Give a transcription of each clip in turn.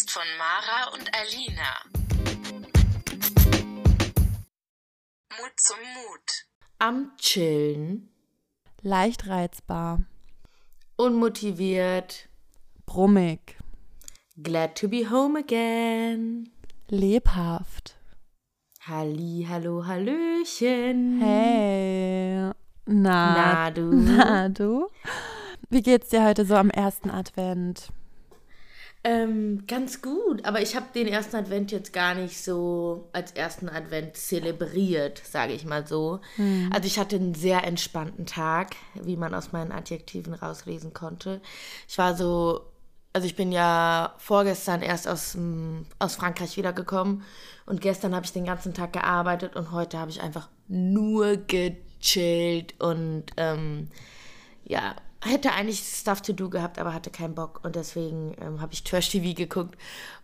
Podcast von Mara und Alina. Mut zum Mut. Am Chillen. Leicht reizbar. Unmotiviert. Brummig. Glad to be home again. Lebhaft. Halli, hallo, hallöchen. Hey. Na, Na du. Na du? Wie geht's dir heute so am ersten Advent? Ähm, ganz gut, aber ich habe den ersten Advent jetzt gar nicht so als ersten Advent zelebriert, sage ich mal so. Also ich hatte einen sehr entspannten Tag, wie man aus meinen Adjektiven rauslesen konnte. Ich war so, also ich bin ja vorgestern erst aus, aus Frankreich wiedergekommen und gestern habe ich den ganzen Tag gearbeitet und heute habe ich einfach nur gechillt und ähm, ja, hätte eigentlich Stuff to do gehabt, aber hatte keinen Bock und deswegen ähm, habe ich Trash-TV geguckt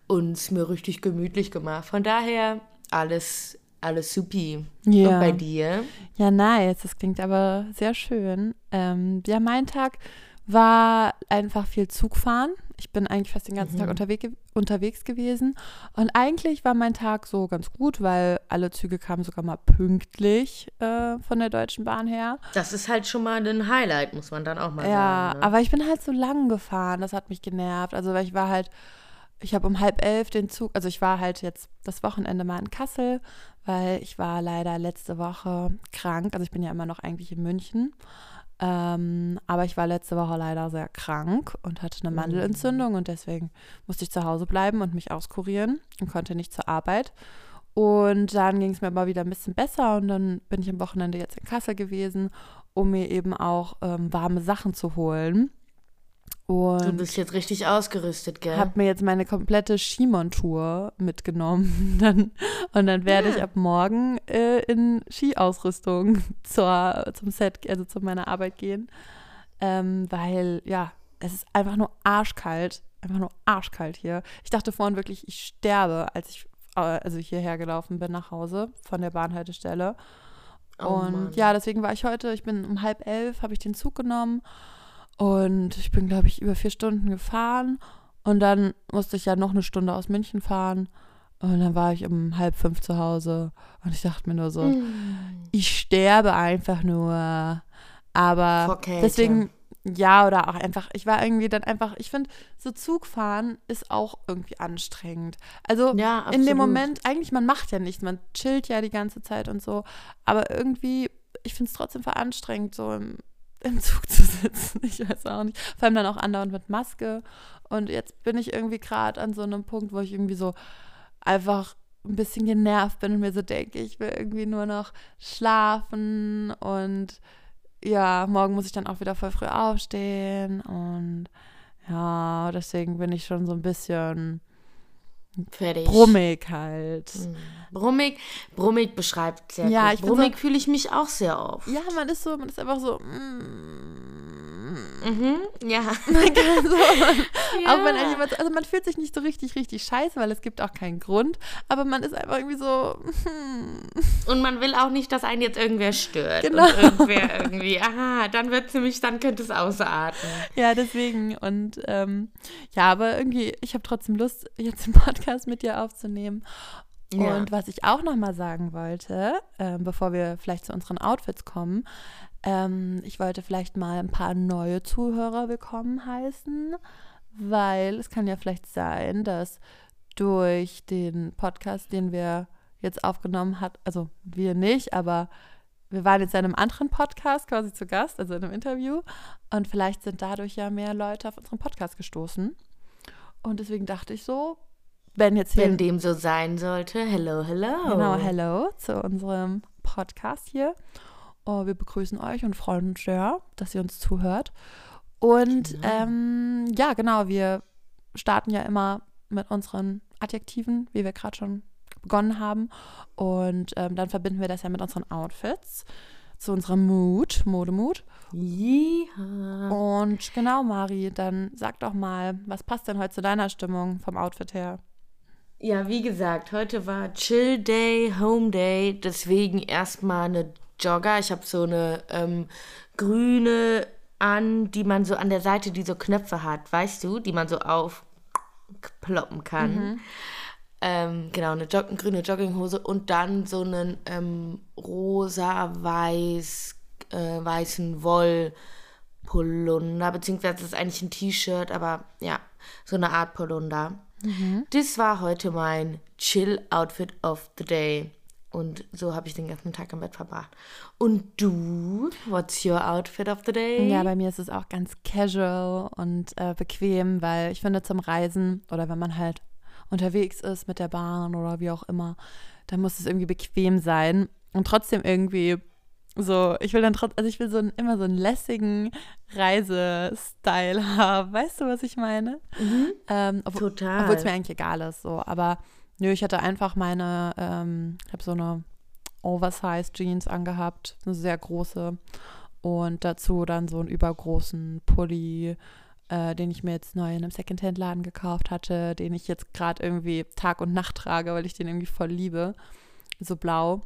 und es mir richtig gemütlich gemacht. Von daher alles, alles supi. Ja. Und bei dir? Ja, nice. Das klingt aber sehr schön. Ähm, ja, mein Tag war einfach viel Zugfahren. Ich bin eigentlich fast den ganzen Tag unterwegs, unterwegs gewesen. Und eigentlich war mein Tag so ganz gut, weil alle Züge kamen sogar mal pünktlich äh, von der Deutschen Bahn her. Das ist halt schon mal ein Highlight, muss man dann auch mal Ja, sagen. Ne? aber ich bin halt so lang gefahren. Das hat mich genervt. Also, weil ich war halt, ich habe um halb elf den Zug, also ich war halt jetzt das Wochenende mal in Kassel, weil ich war leider letzte Woche krank. Also ich bin ja immer noch eigentlich in München. Ähm, aber ich war letzte Woche leider sehr krank und hatte eine Mandelentzündung und deswegen musste ich zu Hause bleiben und mich auskurieren und konnte nicht zur Arbeit. Und dann ging es mir aber wieder ein bisschen besser und dann bin ich am Wochenende jetzt in Kassel gewesen, um mir eben auch ähm, warme Sachen zu holen. Du Und bist jetzt richtig ausgerüstet, gell? habe mir jetzt meine komplette Skimontur mitgenommen. Dann, und dann werde ich Ja. ab morgen äh, in Skiausrüstung zur, zum Set, also zu meiner Arbeit gehen. Ähm, weil, ja, es ist einfach nur arschkalt. Einfach nur arschkalt hier. Ich dachte vorhin wirklich, ich sterbe, als ich äh, also hierher gelaufen bin nach Hause von der Bahnhaltestelle. Oh und Mann. ja, deswegen war ich heute, ich bin um halb elf, habe ich den Zug genommen und ich bin, glaube ich, über vier Stunden gefahren und dann musste ich ja noch eine Stunde aus München fahren und dann war ich um halb fünf zu Hause und ich dachte mir nur so, Hm. ich sterbe einfach nur. Aber deswegen, ja, oder auch einfach, ich war irgendwie dann einfach, ich finde, so Zugfahren ist auch irgendwie anstrengend. Also Ja, in dem. Moment, eigentlich, man macht ja nichts, man chillt ja die ganze Zeit und so, aber irgendwie, ich finde es trotzdem voll anstrengend, so im, im Zug zu sitzen. Ich weiß auch nicht. Vor allem dann auch andauernd mit Maske. Und jetzt bin ich irgendwie gerade an so einem Punkt, wo ich irgendwie so einfach ein bisschen genervt bin und mir so denke, ich will irgendwie nur noch schlafen und ja, morgen muss ich dann auch wieder voll früh aufstehen und ja, deswegen bin ich schon so ein bisschen Fertig. brummig halt. Hm. Brummig, brummig beschreibt sehr Ja, gut. ich brummig fühle ich mich auch sehr oft. Ja, man ist so, man ist einfach so. Mm, Mhm. Ja. man kann so, Ja. auch wenn eigentlich, also man fühlt sich nicht so richtig, richtig scheiße, weil es gibt auch keinen Grund, aber man ist einfach irgendwie so, hm, Und man will auch nicht, dass einen jetzt irgendwer stört. Genau. Und irgendwer irgendwie, aha, dann wird nämlich, dann könnte es ausarten. ja, deswegen und ähm, ja, aber irgendwie, ich habe trotzdem Lust, jetzt den Podcast mit dir aufzunehmen. Ja. Und was ich auch noch mal sagen wollte, ähm, bevor wir vielleicht zu unseren Outfits kommen, ähm, ich wollte vielleicht mal ein paar neue Zuhörer willkommen heißen, weil es kann ja vielleicht sein, dass durch den Podcast, den wir jetzt aufgenommen hat, also wir nicht, aber wir waren jetzt in einem anderen Podcast quasi zu Gast, also in einem Interview, und vielleicht sind dadurch ja mehr Leute auf unseren Podcast gestoßen. Und deswegen dachte ich so, wenn jetzt hier Wenn dem so sein sollte, hello, hello. Genau, hello zu unserem Podcast hier. Oh, wir begrüßen euch und freuen uns sehr, dass ihr uns zuhört. Und Genau. ähm, ja, genau, wir starten ja immer mit unseren Adjektiven, wie wir gerade schon begonnen haben. Und ähm, dann verbinden wir das ja mit unseren Outfits, zu unserem Mood, Modemut. Yeehaw. Und genau, Mari, dann sag doch mal, was passt denn heute zu deiner Stimmung vom Outfit her? Ja, wie gesagt, heute war Chill Day, Home Day, deswegen erstmal eine Jogger. Ich habe so eine ähm, grüne an, die man so an der Seite, die so Knöpfe hat, weißt du, die man so auf ploppen kann. Mhm. Ähm, genau, eine Jog grüne Jogginghose und dann so einen ähm, rosa-weiß, äh, weißen Wollpolunder, beziehungsweise das ist eigentlich ein T-Shirt, aber ja, so eine Art Polunder. Das war heute mein Chill-Outfit of the Day. Und so habe ich den ganzen Tag im Bett verbracht. Und du, what's your outfit of the day? Ja, bei mir ist es auch ganz casual und äh, bequem, weil ich finde zum Reisen oder wenn man halt unterwegs ist mit der Bahn oder wie auch immer, dann muss es irgendwie bequem sein und trotzdem irgendwie so, ich will dann trotzdem, also ich will so einen, immer so einen lässigen Reisestyle haben. Weißt du, was ich meine? Ähm, obwohl, Total. Obwohl es mir eigentlich egal ist, so. Aber nö, ich hatte einfach meine, ähm, ich habe so eine Oversized Jeans angehabt, eine sehr große. Und dazu dann so einen übergroßen Pulli, äh, den ich mir jetzt neu in einem Secondhand-Laden gekauft hatte, den ich jetzt gerade irgendwie Tag und Nacht trage, weil ich den irgendwie voll liebe. So blau.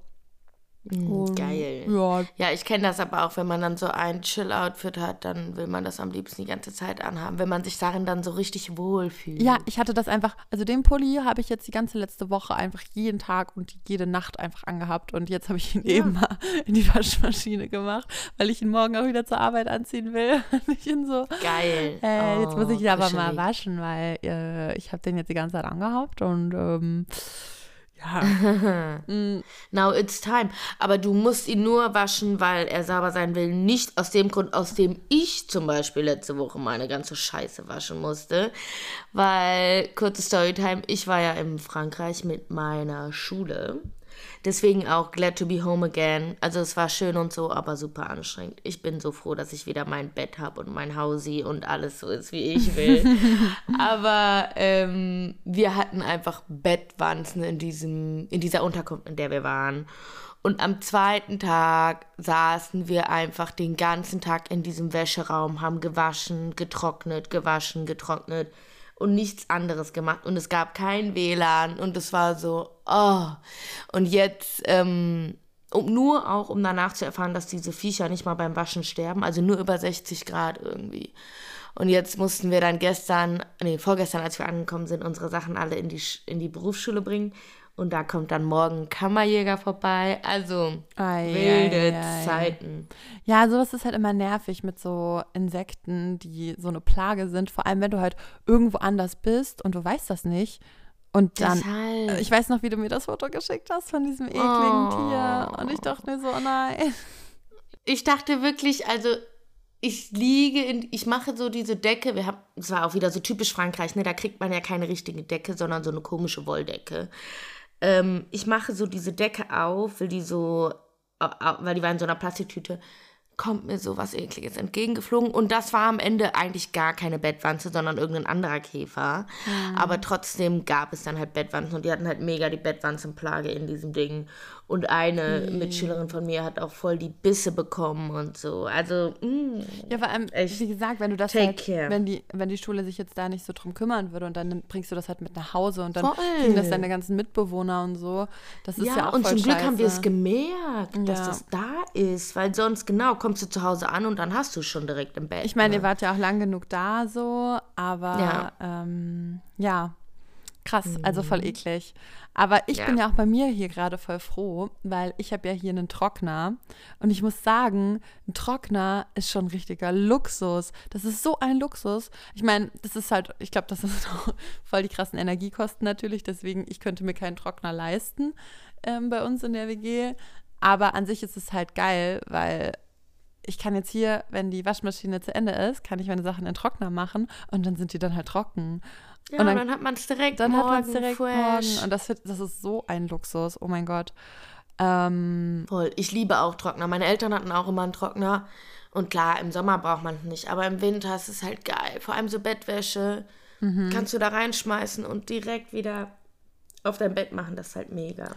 Und- Geil. Ja, Ja, ich kenne das aber auch, wenn man dann so ein Chill-Outfit hat, dann will man das am liebsten die ganze Zeit anhaben, wenn man sich darin dann so richtig wohlfühlt. Ja, ich hatte das einfach, also den Pulli habe ich jetzt die ganze letzte Woche einfach jeden Tag und jede Nacht einfach angehabt und jetzt habe ich ihn eben mal in die Waschmaschine gemacht, weil ich ihn morgen auch wieder zur Arbeit anziehen will. Und ich bin so, Geil. äh, jetzt muss Oh, ich ihn aber mal waschen, weil äh, ich habe den jetzt die ganze Zeit angehabt und ähm, ja, mm, Now it's time. Aber du musst ihn nur waschen, weil er sauber sein will. Nicht aus dem Grund, aus dem ich zum Beispiel letzte Woche meine ganze Scheiße waschen musste. Weil, kurze Storytime, ich war ja in Frankreich mit meiner Schule. Deswegen auch glad to be home again. Also es war schön und so, aber super anstrengend. Ich bin so froh, dass ich wieder mein Bett habe und mein Hausi und alles so ist, wie ich will. aber ähm, wir hatten einfach Bettwanzen in, diesem, in dieser Unterkunft, in der wir waren. Und am zweiten Tag saßen wir einfach den ganzen Tag in diesem Wäscheraum, haben gewaschen, getrocknet, gewaschen, getrocknet und nichts anderes gemacht. Und es gab kein WLAN und es war so, oh. Und jetzt, ähm, um, nur auch, um danach zu erfahren, dass diese Viecher nicht mal beim Waschen sterben, also nur über 60 Grad irgendwie. Und jetzt mussten wir dann gestern, nee, vorgestern, als wir angekommen sind, unsere Sachen alle in die, in die Berufsschule bringen. Und da kommt dann morgen Kammerjäger vorbei. Also Ei, wilde ei, ei. Zeiten. Ja, sowas ist halt immer nervig mit so Insekten, die so eine Plage sind. Vor allem, wenn du halt irgendwo anders bist und du weißt das nicht. Und dann, Deshalb. ich weiß noch, wie du mir das Foto geschickt hast von diesem ekligen Oh. Tier. Und ich dachte mir so, oh nein. Ich dachte wirklich, also ich liege in, ich mache so diese Decke, wir haben, es war auch wieder so typisch Frankreich, ne, da kriegt man ja keine richtige Decke, sondern so eine komische Wolldecke. Ähm, ich mache so diese Decke auf, will die so, weil die war in so einer Plastiktüte, kommt mir so was ekliges entgegengeflogen und das war am Ende eigentlich gar keine Bettwanze, sondern irgendein anderer Käfer. Aber trotzdem gab es dann halt Bettwanzen und die hatten halt mega die Bettwanzenplage in diesem Ding. Und eine Mitschülerin von mir hat auch voll die Bisse bekommen und so. Also, mm, Ja, vor allem, Echt. wie gesagt, wenn du das halt, wenn die, wenn die Schule sich jetzt da nicht so drum kümmern würde und dann bringst du das halt mit nach Hause und dann Voll. kriegen das deine ganzen Mitbewohner und so. Das ist ja, ja, auch und voll zum Glück haben wir es scheiße. gemerkt, dass Ja. das da ist, weil sonst, genau, kommst du zu Hause an und dann hast du es schon direkt im Bett. Ich meine, ihr ne? wart ja auch lang genug da so, aber Ja. ähm, ja, krass, also voll eklig. Aber ich Ja. bin ja auch bei mir hier gerade voll froh, weil ich habe ja hier einen Trockner und ich muss sagen, ein Trockner ist schon richtiger Luxus. Das ist so ein Luxus. Ich meine, das ist halt, ich glaube, das ist auch voll die krassen Energiekosten natürlich, deswegen ich könnte mir keinen Trockner leisten ähm, bei uns in der WG. Aber an sich ist es halt geil, weil ich kann jetzt hier, wenn die Waschmaschine zu Ende ist, kann ich meine Sachen in den Trockner machen und dann sind die dann halt trocken. Ja, und dann, dann- hat man es direkt Dann morgen hat man direkt fresh. morgen. Und das, wird- das ist so ein Luxus. Oh mein Gott. Ähm, Voll. Ich liebe auch Trockner. Meine Eltern hatten auch immer einen Trockner. Und klar, im Sommer braucht man es nicht. Aber im Winter ist es halt geil. Vor allem so Bettwäsche. Mhm. Kannst du da reinschmeißen und direkt wieder auf dein Bett machen. Das ist halt mega.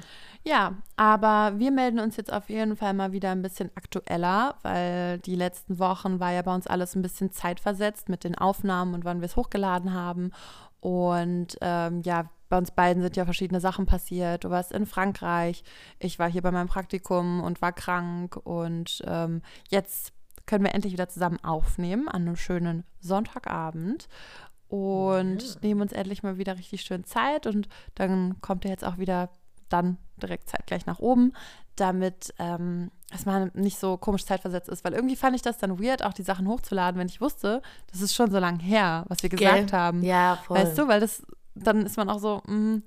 Ja, aber wir melden uns jetzt auf jeden Fall mal wieder ein bisschen aktueller, weil die letzten Wochen war ja bei uns alles ein bisschen zeitversetzt mit den Aufnahmen und wann wir es hochgeladen haben. Und ähm, ja, bei uns beiden sind ja verschiedene Sachen passiert. Du warst in Frankreich, ich war hier bei meinem Praktikum und war krank. Und ähm, jetzt können wir endlich wieder zusammen aufnehmen an einem schönen Sonntagabend. und Ja. nehmen uns endlich mal wieder richtig schön Zeit und dann kommt er jetzt auch wieder dann direkt zeitgleich nach oben, damit ähm, es mal nicht so komisch zeitversetzt ist, weil irgendwie fand ich das dann weird, auch die Sachen hochzuladen, wenn ich wusste, das ist schon so lang her, was wir gesagt Gell? haben. Ja, voll. Weißt du, weil das, dann ist man auch so, mh,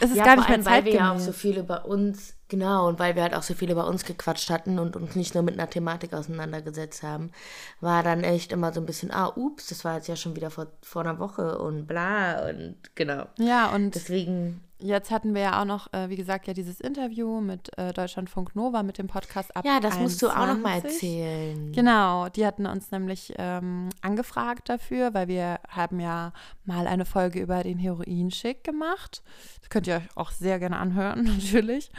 es ist ja, gar nicht mehr allem, weil wir ja auch zeitgemäß. so viel über uns, genau, und weil wir halt auch so viel über uns gequatscht hatten und uns nicht nur mit einer Thematik auseinandergesetzt haben, war dann echt immer so ein bisschen, ah, ups, das war jetzt ja schon wieder vor, vor einer Woche und bla und genau. ja, und Deswegen, jetzt hatten wir ja auch noch, äh, wie gesagt, ja dieses Interview mit äh, Deutschlandfunk Nova, mit dem Podcast ab ja, das musst du auch noch mal 21. erzählen. Genau, die hatten uns nämlich ähm, angefragt dafür, weil wir haben ja mal eine Folge über den Heroinschick gemacht. Das könnt ihr euch auch sehr gerne anhören, natürlich.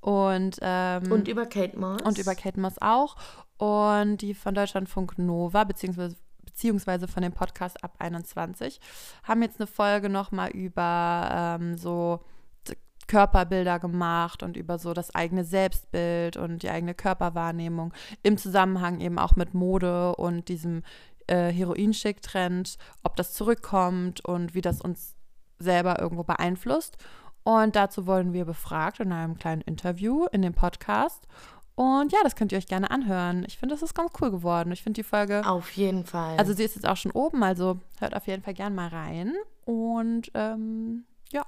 Und, ähm, Und über Kate Moss. und über Kate Moss auch. Und die von Deutschlandfunk Nova, beziehungsweise, beziehungsweise von dem Podcast ab 21, haben jetzt eine Folge nochmal über ähm, so Körperbilder gemacht und über so das eigene Selbstbild und die eigene Körperwahrnehmung im Zusammenhang eben auch mit Mode und diesem äh, Heroinschick-Trend, ob das zurückkommt und wie das uns selber irgendwo beeinflusst. Und dazu wurden wir befragt in einem kleinen Interview in dem Podcast. Und ja, das könnt ihr euch gerne anhören. Ich finde, das ist ganz cool geworden. Ich finde die Folge, Auf jeden Fall. also sie ist jetzt auch schon oben, also hört auf jeden Fall gern mal rein. Und ähm, ja,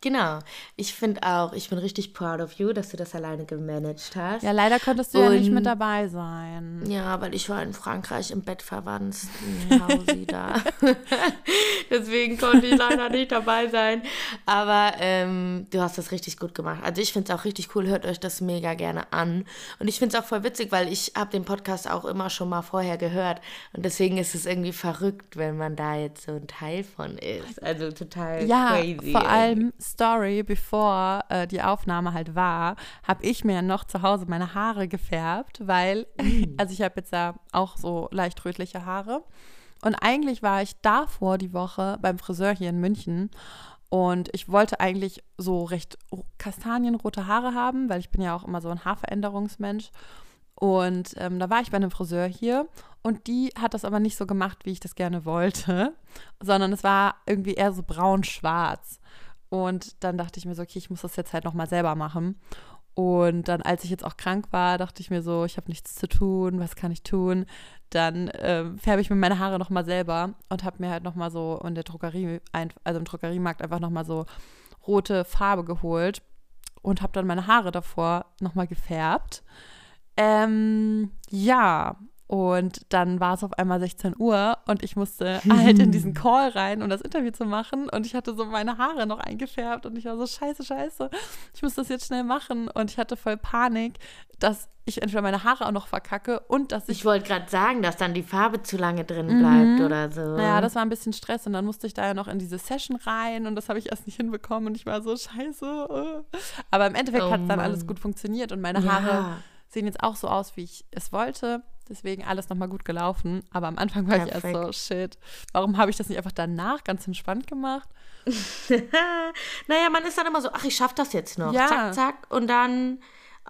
genau. Ich finde auch, ich bin richtig proud of you, dass du das alleine gemanagt hast. ja, leider konntest du ja nicht Und- mit dabei sein. Ja, weil ich war in Frankreich im Bett verwandt, Hausi da. Deswegen konnte ich leider nicht dabei sein. Aber ähm, du hast das richtig gut gemacht. Also ich finde es auch richtig cool. Hört euch das mega gerne an. Und ich finde es auch voll witzig, weil ich habe den Podcast auch immer schon mal vorher gehört. Und deswegen ist es irgendwie verrückt, wenn man da jetzt so ein Teil von ist. Also total Ja, crazy. vor allem Story, bevor äh, die Aufnahme halt war, habe ich mir noch zu Hause meine Haare gefärbt, weil, also ich habe jetzt ja auch so leicht rötliche Haare. Und eigentlich war ich davor die Woche beim Friseur hier in München und ich wollte eigentlich so recht ro- kastanienrote Haare haben, weil ich bin ja auch immer so ein Haarveränderungsmensch. Und ähm, da war ich bei einem Friseur hier und die hat das aber nicht so gemacht, wie ich das gerne wollte, sondern es war irgendwie eher so braun-schwarz. Und dann dachte ich mir so, okay, ich muss das jetzt halt nochmal selber machen. Und dann, als ich jetzt auch krank war, dachte ich mir so, ich habe nichts zu tun, was kann ich tun? Dann ähm, färbe ich mir meine Haare nochmal selber und habe mir halt nochmal so in der Drogerie, also im Drogeriemarkt einfach nochmal so rote Farbe geholt und habe dann meine Haare davor nochmal gefärbt. Ähm, ja, und dann war es auf einmal 16 Uhr und ich musste halt in diesen Call rein, um das Interview zu machen. Und ich hatte so meine Haare noch eingefärbt und ich war so, scheiße, scheiße, ich muss das jetzt schnell machen. Und ich hatte voll Panik, dass ich entweder meine Haare auch noch verkacke und dass ich Ich wollte gerade sagen, dass dann die Farbe zu lange drin bleibt oder so. Naja, das war ein bisschen Stress und dann musste ich da ja noch in diese Session rein und das habe ich erst nicht hinbekommen und ich war so scheiße. äh. Aber im Endeffekt Oh hat es dann alles gut funktioniert und meine Ja. Haare sehen jetzt auch so aus, wie ich es wollte. Deswegen alles nochmal gut gelaufen. Aber am Anfang war ich erst so, Perfekt. shit, warum habe ich das nicht einfach danach ganz entspannt gemacht? naja, man ist dann immer so, ach, ich schaff das jetzt noch. Ja. Zack, zack. Und dann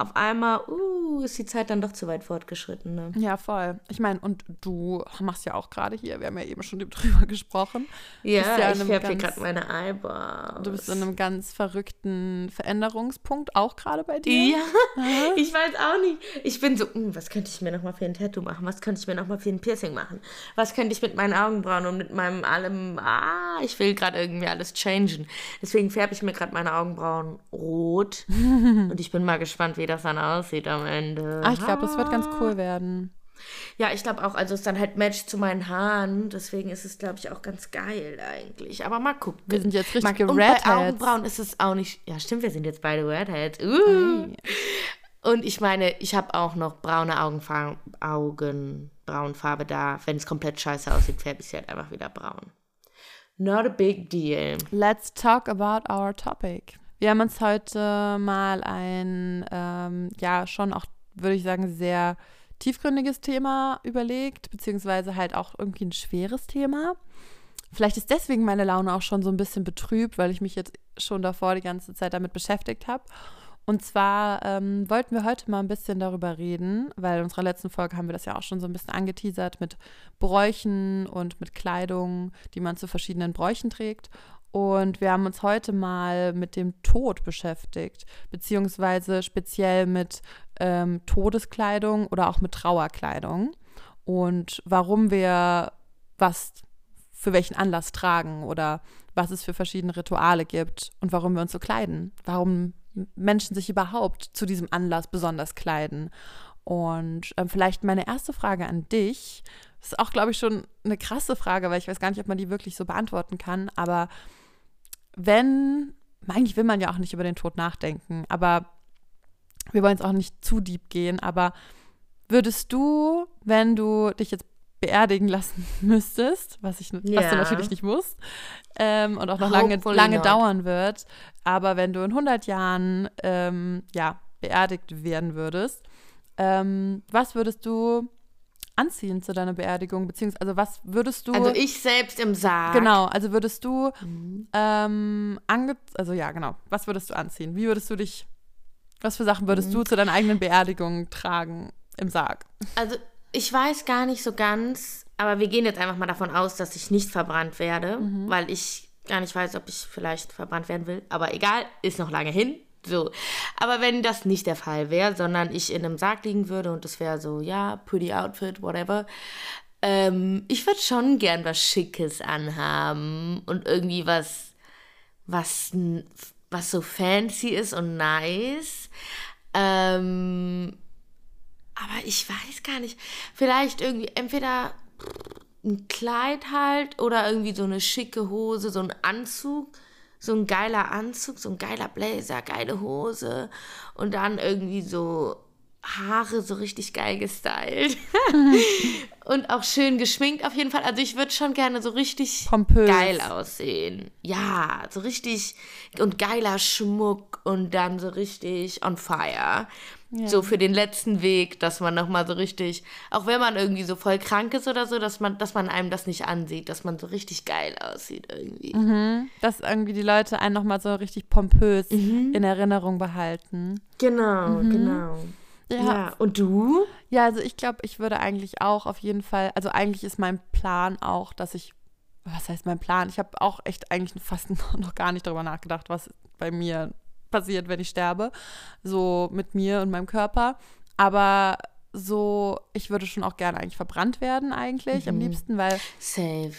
auf einmal, uh, ist die Zeit dann doch zu weit fortgeschritten. Ne? Ja, voll. Ich meine, und du machst ja auch gerade hier, wir haben ja eben schon drüber gesprochen. Ja, ja ich färbe hier gerade meine Eyebrows. Du bist in einem ganz verrückten Veränderungspunkt, auch gerade bei dir. Ja, ich weiß auch nicht. Ich bin so, hm, was könnte ich mir nochmal für ein Tattoo machen? Was könnte ich mir nochmal für ein Piercing machen? Was könnte ich mit meinen Augenbrauen und mit meinem allem, ah, ich will gerade irgendwie alles changen. Deswegen färbe ich mir gerade meine Augenbrauen rot. und ich bin mal gespannt, wie das dann aussieht am Ende. Ah, ich glaube, das wird ganz cool werden. Ja, ich glaube auch, also es dann halt matcht zu meinen Haaren. Deswegen ist es, glaube ich, auch ganz geil eigentlich. Aber mal gucken. Wir sind jetzt richtige Mal- Und bei Redheads. Augenbrauen ist es auch nicht. Ja, stimmt, wir sind jetzt beide Redheads. Uh. Und ich meine, ich habe auch noch braune Augenfarbe, Augenbrauenfarbe da. Wenn es komplett scheiße aussieht, färbe ich sie halt einfach wieder braun. Not a big deal. Let's talk about our topic. Wir haben uns heute mal ein, ähm, ja, schon auch, würde ich sagen, sehr tiefgründiges Thema überlegt, beziehungsweise halt auch irgendwie ein schweres Thema. Vielleicht ist deswegen meine Laune auch schon so ein bisschen betrübt, weil ich mich jetzt schon davor die ganze Zeit damit beschäftigt habe. Und zwar ähm, wollten wir heute mal ein bisschen darüber reden, weil in unserer letzten Folge haben wir das ja auch schon so ein bisschen angeteasert mit Bräuchen und mit Kleidung, die man zu verschiedenen Bräuchen trägt. Und wir haben uns heute mal mit dem Tod beschäftigt, beziehungsweise speziell mit ähm, Todeskleidung oder auch mit Trauerkleidung. Und warum wir was für welchen Anlass tragen oder was es für verschiedene Rituale gibt und warum wir uns so kleiden, warum Menschen sich überhaupt zu diesem Anlass besonders kleiden. Und ähm, vielleicht meine erste Frage an dich, das ist auch, glaube ich, schon eine krasse Frage, weil ich weiß gar nicht, ob man die wirklich so beantworten kann, aber wenn, eigentlich will man ja auch nicht über den Tod nachdenken, aber wir wollen jetzt auch nicht zu deep gehen, aber würdest du, wenn du dich jetzt beerdigen lassen müsstest, was, ich, ja. was du natürlich nicht musst ähm, und auch noch lange, lange dauern wird, aber wenn du in 100 Jahren ähm, ja, beerdigt werden würdest, ähm, was würdest du anziehen zu deiner Beerdigung? Beziehungsweise, also was würdest du. Also ich selbst im Sarg. Genau, also würdest du mhm. ähm, ange also ja, genau. Was würdest du anziehen? Wie würdest du dich, was für Sachen würdest mhm. du zu deiner eigenen Beerdigung tragen im Sarg? Also ich weiß gar nicht so ganz, aber wir gehen jetzt einfach mal davon aus, dass ich nicht verbrannt werde, mhm. weil ich gar nicht weiß, ob ich vielleicht verbrannt werden will. Aber egal, ist noch lange hin. So. Aber wenn das nicht der Fall wäre, sondern ich in einem Sarg liegen würde und es wäre so, ja, pretty outfit, whatever. Ähm, ich würde schon gern was Schickes anhaben und irgendwie was, was, was so fancy ist und nice. Ähm, aber ich weiß gar nicht. Vielleicht irgendwie entweder ein Kleid halt oder irgendwie so eine schicke Hose, so ein Anzug so ein geiler Anzug, so ein geiler Blazer, geile Hose und dann irgendwie so Haare so richtig geil gestylt. und auch schön geschminkt auf jeden Fall. Also ich würde schon gerne so richtig Pompös. geil aussehen. Ja, so richtig und geiler Schmuck und dann so richtig on fire. Ja. So für den letzten Weg, dass man nochmal so richtig, auch wenn man irgendwie so voll krank ist oder so, dass man, dass man einem das nicht ansieht, dass man so richtig geil aussieht irgendwie. Mhm. Dass irgendwie die Leute einen nochmal so richtig pompös mhm. in Erinnerung behalten. Genau, mhm. genau. Ja. ja. Und du? Ja, also ich glaube, ich würde eigentlich auch auf jeden Fall, also eigentlich ist mein Plan auch, dass ich, was heißt mein Plan? Ich habe auch echt eigentlich fast noch gar nicht darüber nachgedacht, was bei mir passiert, wenn ich sterbe. So mit mir und meinem Körper. Aber so, ich würde schon auch gerne eigentlich verbrannt werden, eigentlich mhm. am liebsten, weil.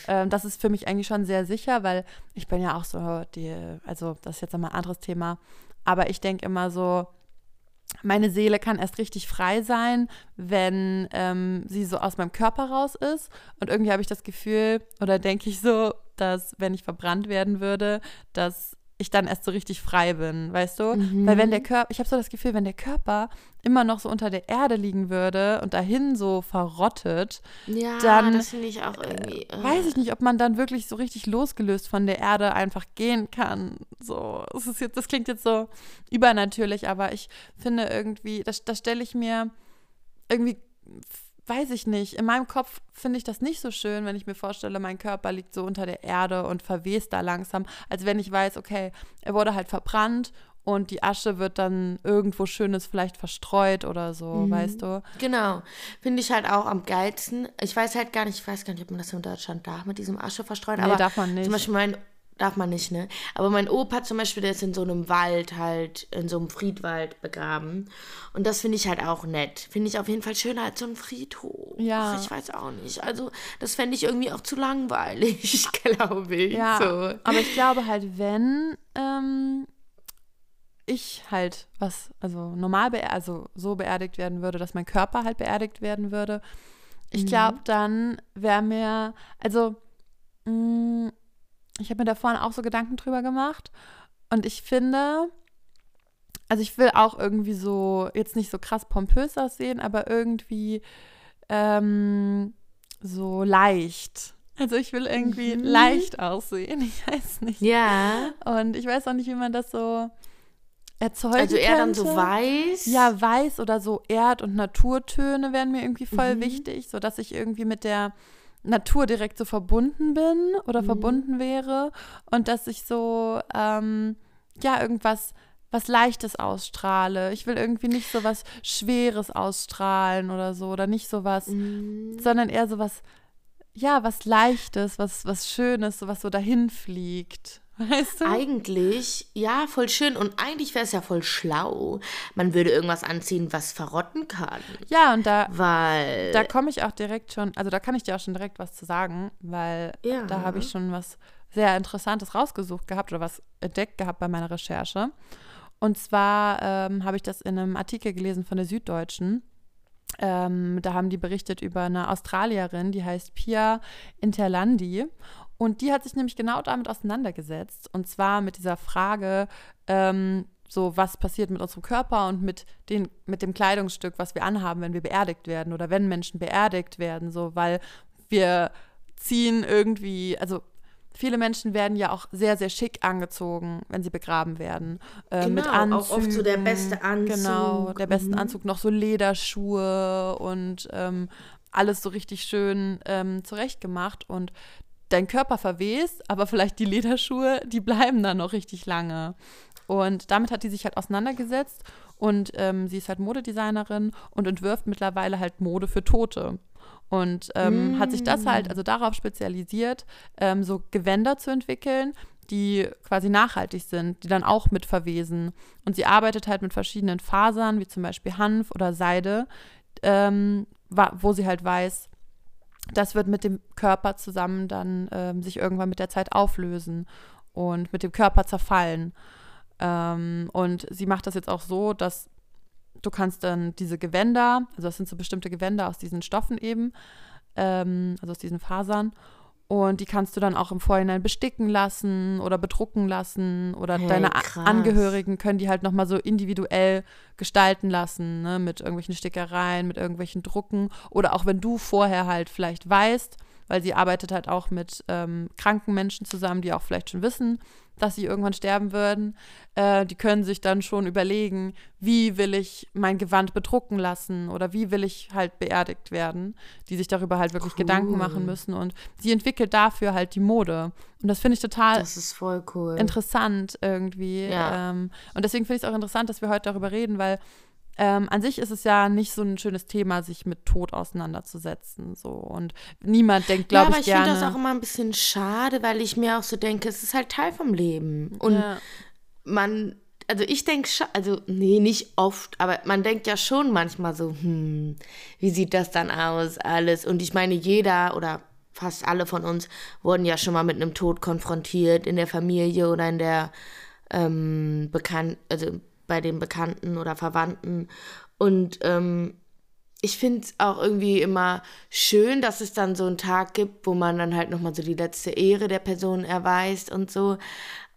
Äh, das ist für mich eigentlich schon sehr sicher, weil ich bin ja auch so die, also das ist jetzt nochmal ein anderes Thema, aber ich denke immer so, meine Seele kann erst richtig frei sein, wenn ähm, sie so aus meinem Körper raus ist. Und irgendwie habe ich das Gefühl, oder denke ich so, dass wenn ich verbrannt werden würde, dass ich dann erst so richtig frei bin, weißt du? Mhm. Weil wenn der Körper, ich habe so das Gefühl, wenn der Körper immer noch so unter der Erde liegen würde und dahin so verrottet, ja, dann das finde ich auch irgendwie. Äh, weiß ich nicht, ob man dann wirklich so richtig losgelöst von der Erde einfach gehen kann. So, das, ist jetzt, das klingt jetzt so übernatürlich, aber ich finde irgendwie, das, das stelle ich mir irgendwie weiß ich nicht. In meinem Kopf finde ich das nicht so schön, wenn ich mir vorstelle, mein Körper liegt so unter der Erde und verwest da langsam, als wenn ich weiß, okay, er wurde halt verbrannt und die Asche wird dann irgendwo Schönes vielleicht verstreut oder so, mhm. weißt du? Genau. Finde ich halt auch am geilsten. Ich weiß halt gar nicht, ich weiß gar nicht, ob man das in Deutschland darf mit diesem Asche verstreuen. Nee, aber darf man nicht. Zum Beispiel mein Darf man nicht, ne? Aber mein Opa zum Beispiel, der ist in so einem Wald halt, in so einem Friedwald begraben. Und das finde ich halt auch nett. Finde ich auf jeden Fall schöner als so ein Friedhof. Ja. Ach, ich weiß auch nicht. Also, das fände ich irgendwie auch zu langweilig, glaube ich. Ja. So. Aber ich glaube halt, wenn ähm, ich halt was, also normal, also so beerdigt werden würde, dass mein Körper halt beerdigt werden würde, ich glaube, mhm. dann wäre mir, also, mh, mm, ich habe mir da vorhin auch so Gedanken drüber gemacht. Und ich finde, also ich will auch irgendwie so, jetzt nicht so krass pompös aussehen, aber irgendwie ähm, so leicht. Also ich will irgendwie mhm. leicht aussehen. Ich weiß nicht. Ja. Und ich weiß auch nicht, wie man das so erzeugen Also eher könnte. dann so weiß? Ja, weiß oder so Erd- und Naturtöne wären mir irgendwie voll mhm. wichtig, sodass ich irgendwie mit der Natur direkt so verbunden bin oder mhm. verbunden wäre und dass ich so, ähm, ja, irgendwas was Leichtes ausstrahle. Ich will irgendwie nicht so was Schweres ausstrahlen oder so. Oder nicht so was, Mhm. sondern eher so was, ja, was Leichtes, was, was Schönes, so was so dahin fliegt. Weißt du? Eigentlich, ja, voll schön. Und eigentlich wäre es ja voll schlau. Man würde irgendwas anziehen, was verrotten kann. Ja, und da, Weil. da komme ich auch direkt schon, also da kann ich dir auch schon direkt was zu sagen, weil Ja. da habe ich schon was sehr Interessantes rausgesucht gehabt oder was entdeckt gehabt bei meiner Recherche. Und zwar ähm, habe ich das in einem Artikel gelesen von der Süddeutschen. Ähm, da haben die berichtet über eine Australierin, die heißt Pia Interlandi. Und die hat sich nämlich genau damit auseinandergesetzt. Und zwar mit dieser Frage, ähm, so was passiert mit unserem Körper und mit, den, mit dem Kleidungsstück, was wir anhaben, wenn wir beerdigt werden oder wenn Menschen beerdigt werden. So, weil wir ziehen irgendwie, also viele Menschen werden ja auch sehr, sehr schick angezogen, wenn sie begraben werden. Äh, mit Genau, Anzügen. auch oft so der beste Anzug. Genau, der beste Mhm. Anzug, noch so Lederschuhe und ähm, alles so richtig schön ähm, zurechtgemacht. Und dein Körper verwest, aber vielleicht die Lederschuhe, die bleiben dann noch richtig lange. Und damit hat die sich halt auseinandergesetzt und ähm, sie ist halt Modedesignerin und entwirft mittlerweile halt Mode für Tote. Und ähm, hat sich das halt, also darauf spezialisiert, ähm, so Gewänder zu entwickeln, die quasi nachhaltig sind, die dann auch mit verwesen. Und sie arbeitet halt mit verschiedenen Fasern, wie zum Beispiel Hanf oder Seide, ähm, wo sie halt weiß, das wird mit dem Körper zusammen dann ähm, sich irgendwann mit der Zeit auflösen und mit dem Körper zerfallen. Ähm, und sie macht das jetzt auch so, dass du kannst dann diese Gewänder, also das sind so bestimmte Gewänder aus diesen Stoffen eben, ähm, also aus diesen Fasern, und die kannst du dann auch im Vorhinein besticken lassen oder bedrucken lassen oder Hey, deine krass. Angehörigen können die halt nochmal so individuell gestalten lassen, ne, mit irgendwelchen Stickereien, mit irgendwelchen Drucken oder auch wenn du vorher halt vielleicht weißt, weil sie arbeitet halt auch mit ähm, kranken Menschen zusammen, die auch vielleicht schon wissen, dass sie irgendwann sterben würden. Äh, die können sich dann schon überlegen, wie will ich mein Gewand bedrucken lassen oder wie will ich halt beerdigt werden, die sich darüber halt wirklich Cool. Gedanken machen müssen. Und sie entwickelt dafür halt die Mode. Und das finde ich total cool. interessant irgendwie. Ja. Ähm, und deswegen finde ich es auch interessant, dass wir heute darüber reden, weil ähm, an sich ist es ja nicht so ein schönes Thema, sich mit Tod auseinanderzusetzen. So. Und niemand denkt, ja, glaube aber ich, ich finde gerne. das auch immer ein bisschen schade, weil ich mir auch so denke, es ist halt Teil vom Leben. Und ja. man, also ich denke also nee, nicht oft, aber man denkt ja schon manchmal so, hm, wie sieht das dann aus, alles. Und ich meine, jeder oder fast alle von uns wurden ja schon mal mit einem Tod konfrontiert in der Familie oder in der ähm, Bekannt, also bei den Bekannten oder Verwandten. Und ähm, ich finde es auch irgendwie immer schön, dass es dann so einen Tag gibt, wo man dann halt nochmal so die letzte Ehre der Person erweist und so.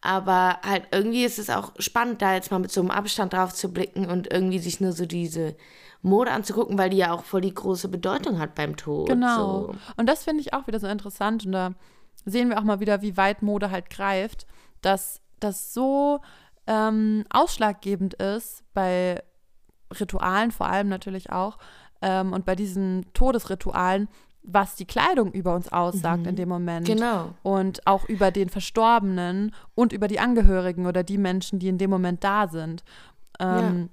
Aber halt irgendwie ist es auch spannend, da jetzt mal mit so einem Abstand drauf zu blicken und irgendwie sich nur so diese Mode anzugucken, weil die ja auch voll die große Bedeutung hat beim Tod. Genau. So. Und das finde ich auch wieder so interessant. Und da sehen wir auch mal wieder, wie weit Mode halt greift, dass das so ähm, ausschlaggebend ist bei Ritualen, vor allem natürlich auch, ähm, und bei diesen Todesritualen, was die Kleidung über uns aussagt in dem Moment. Genau. Und auch über den Verstorbenen und über die Angehörigen oder die Menschen, die in dem Moment da sind. Ähm,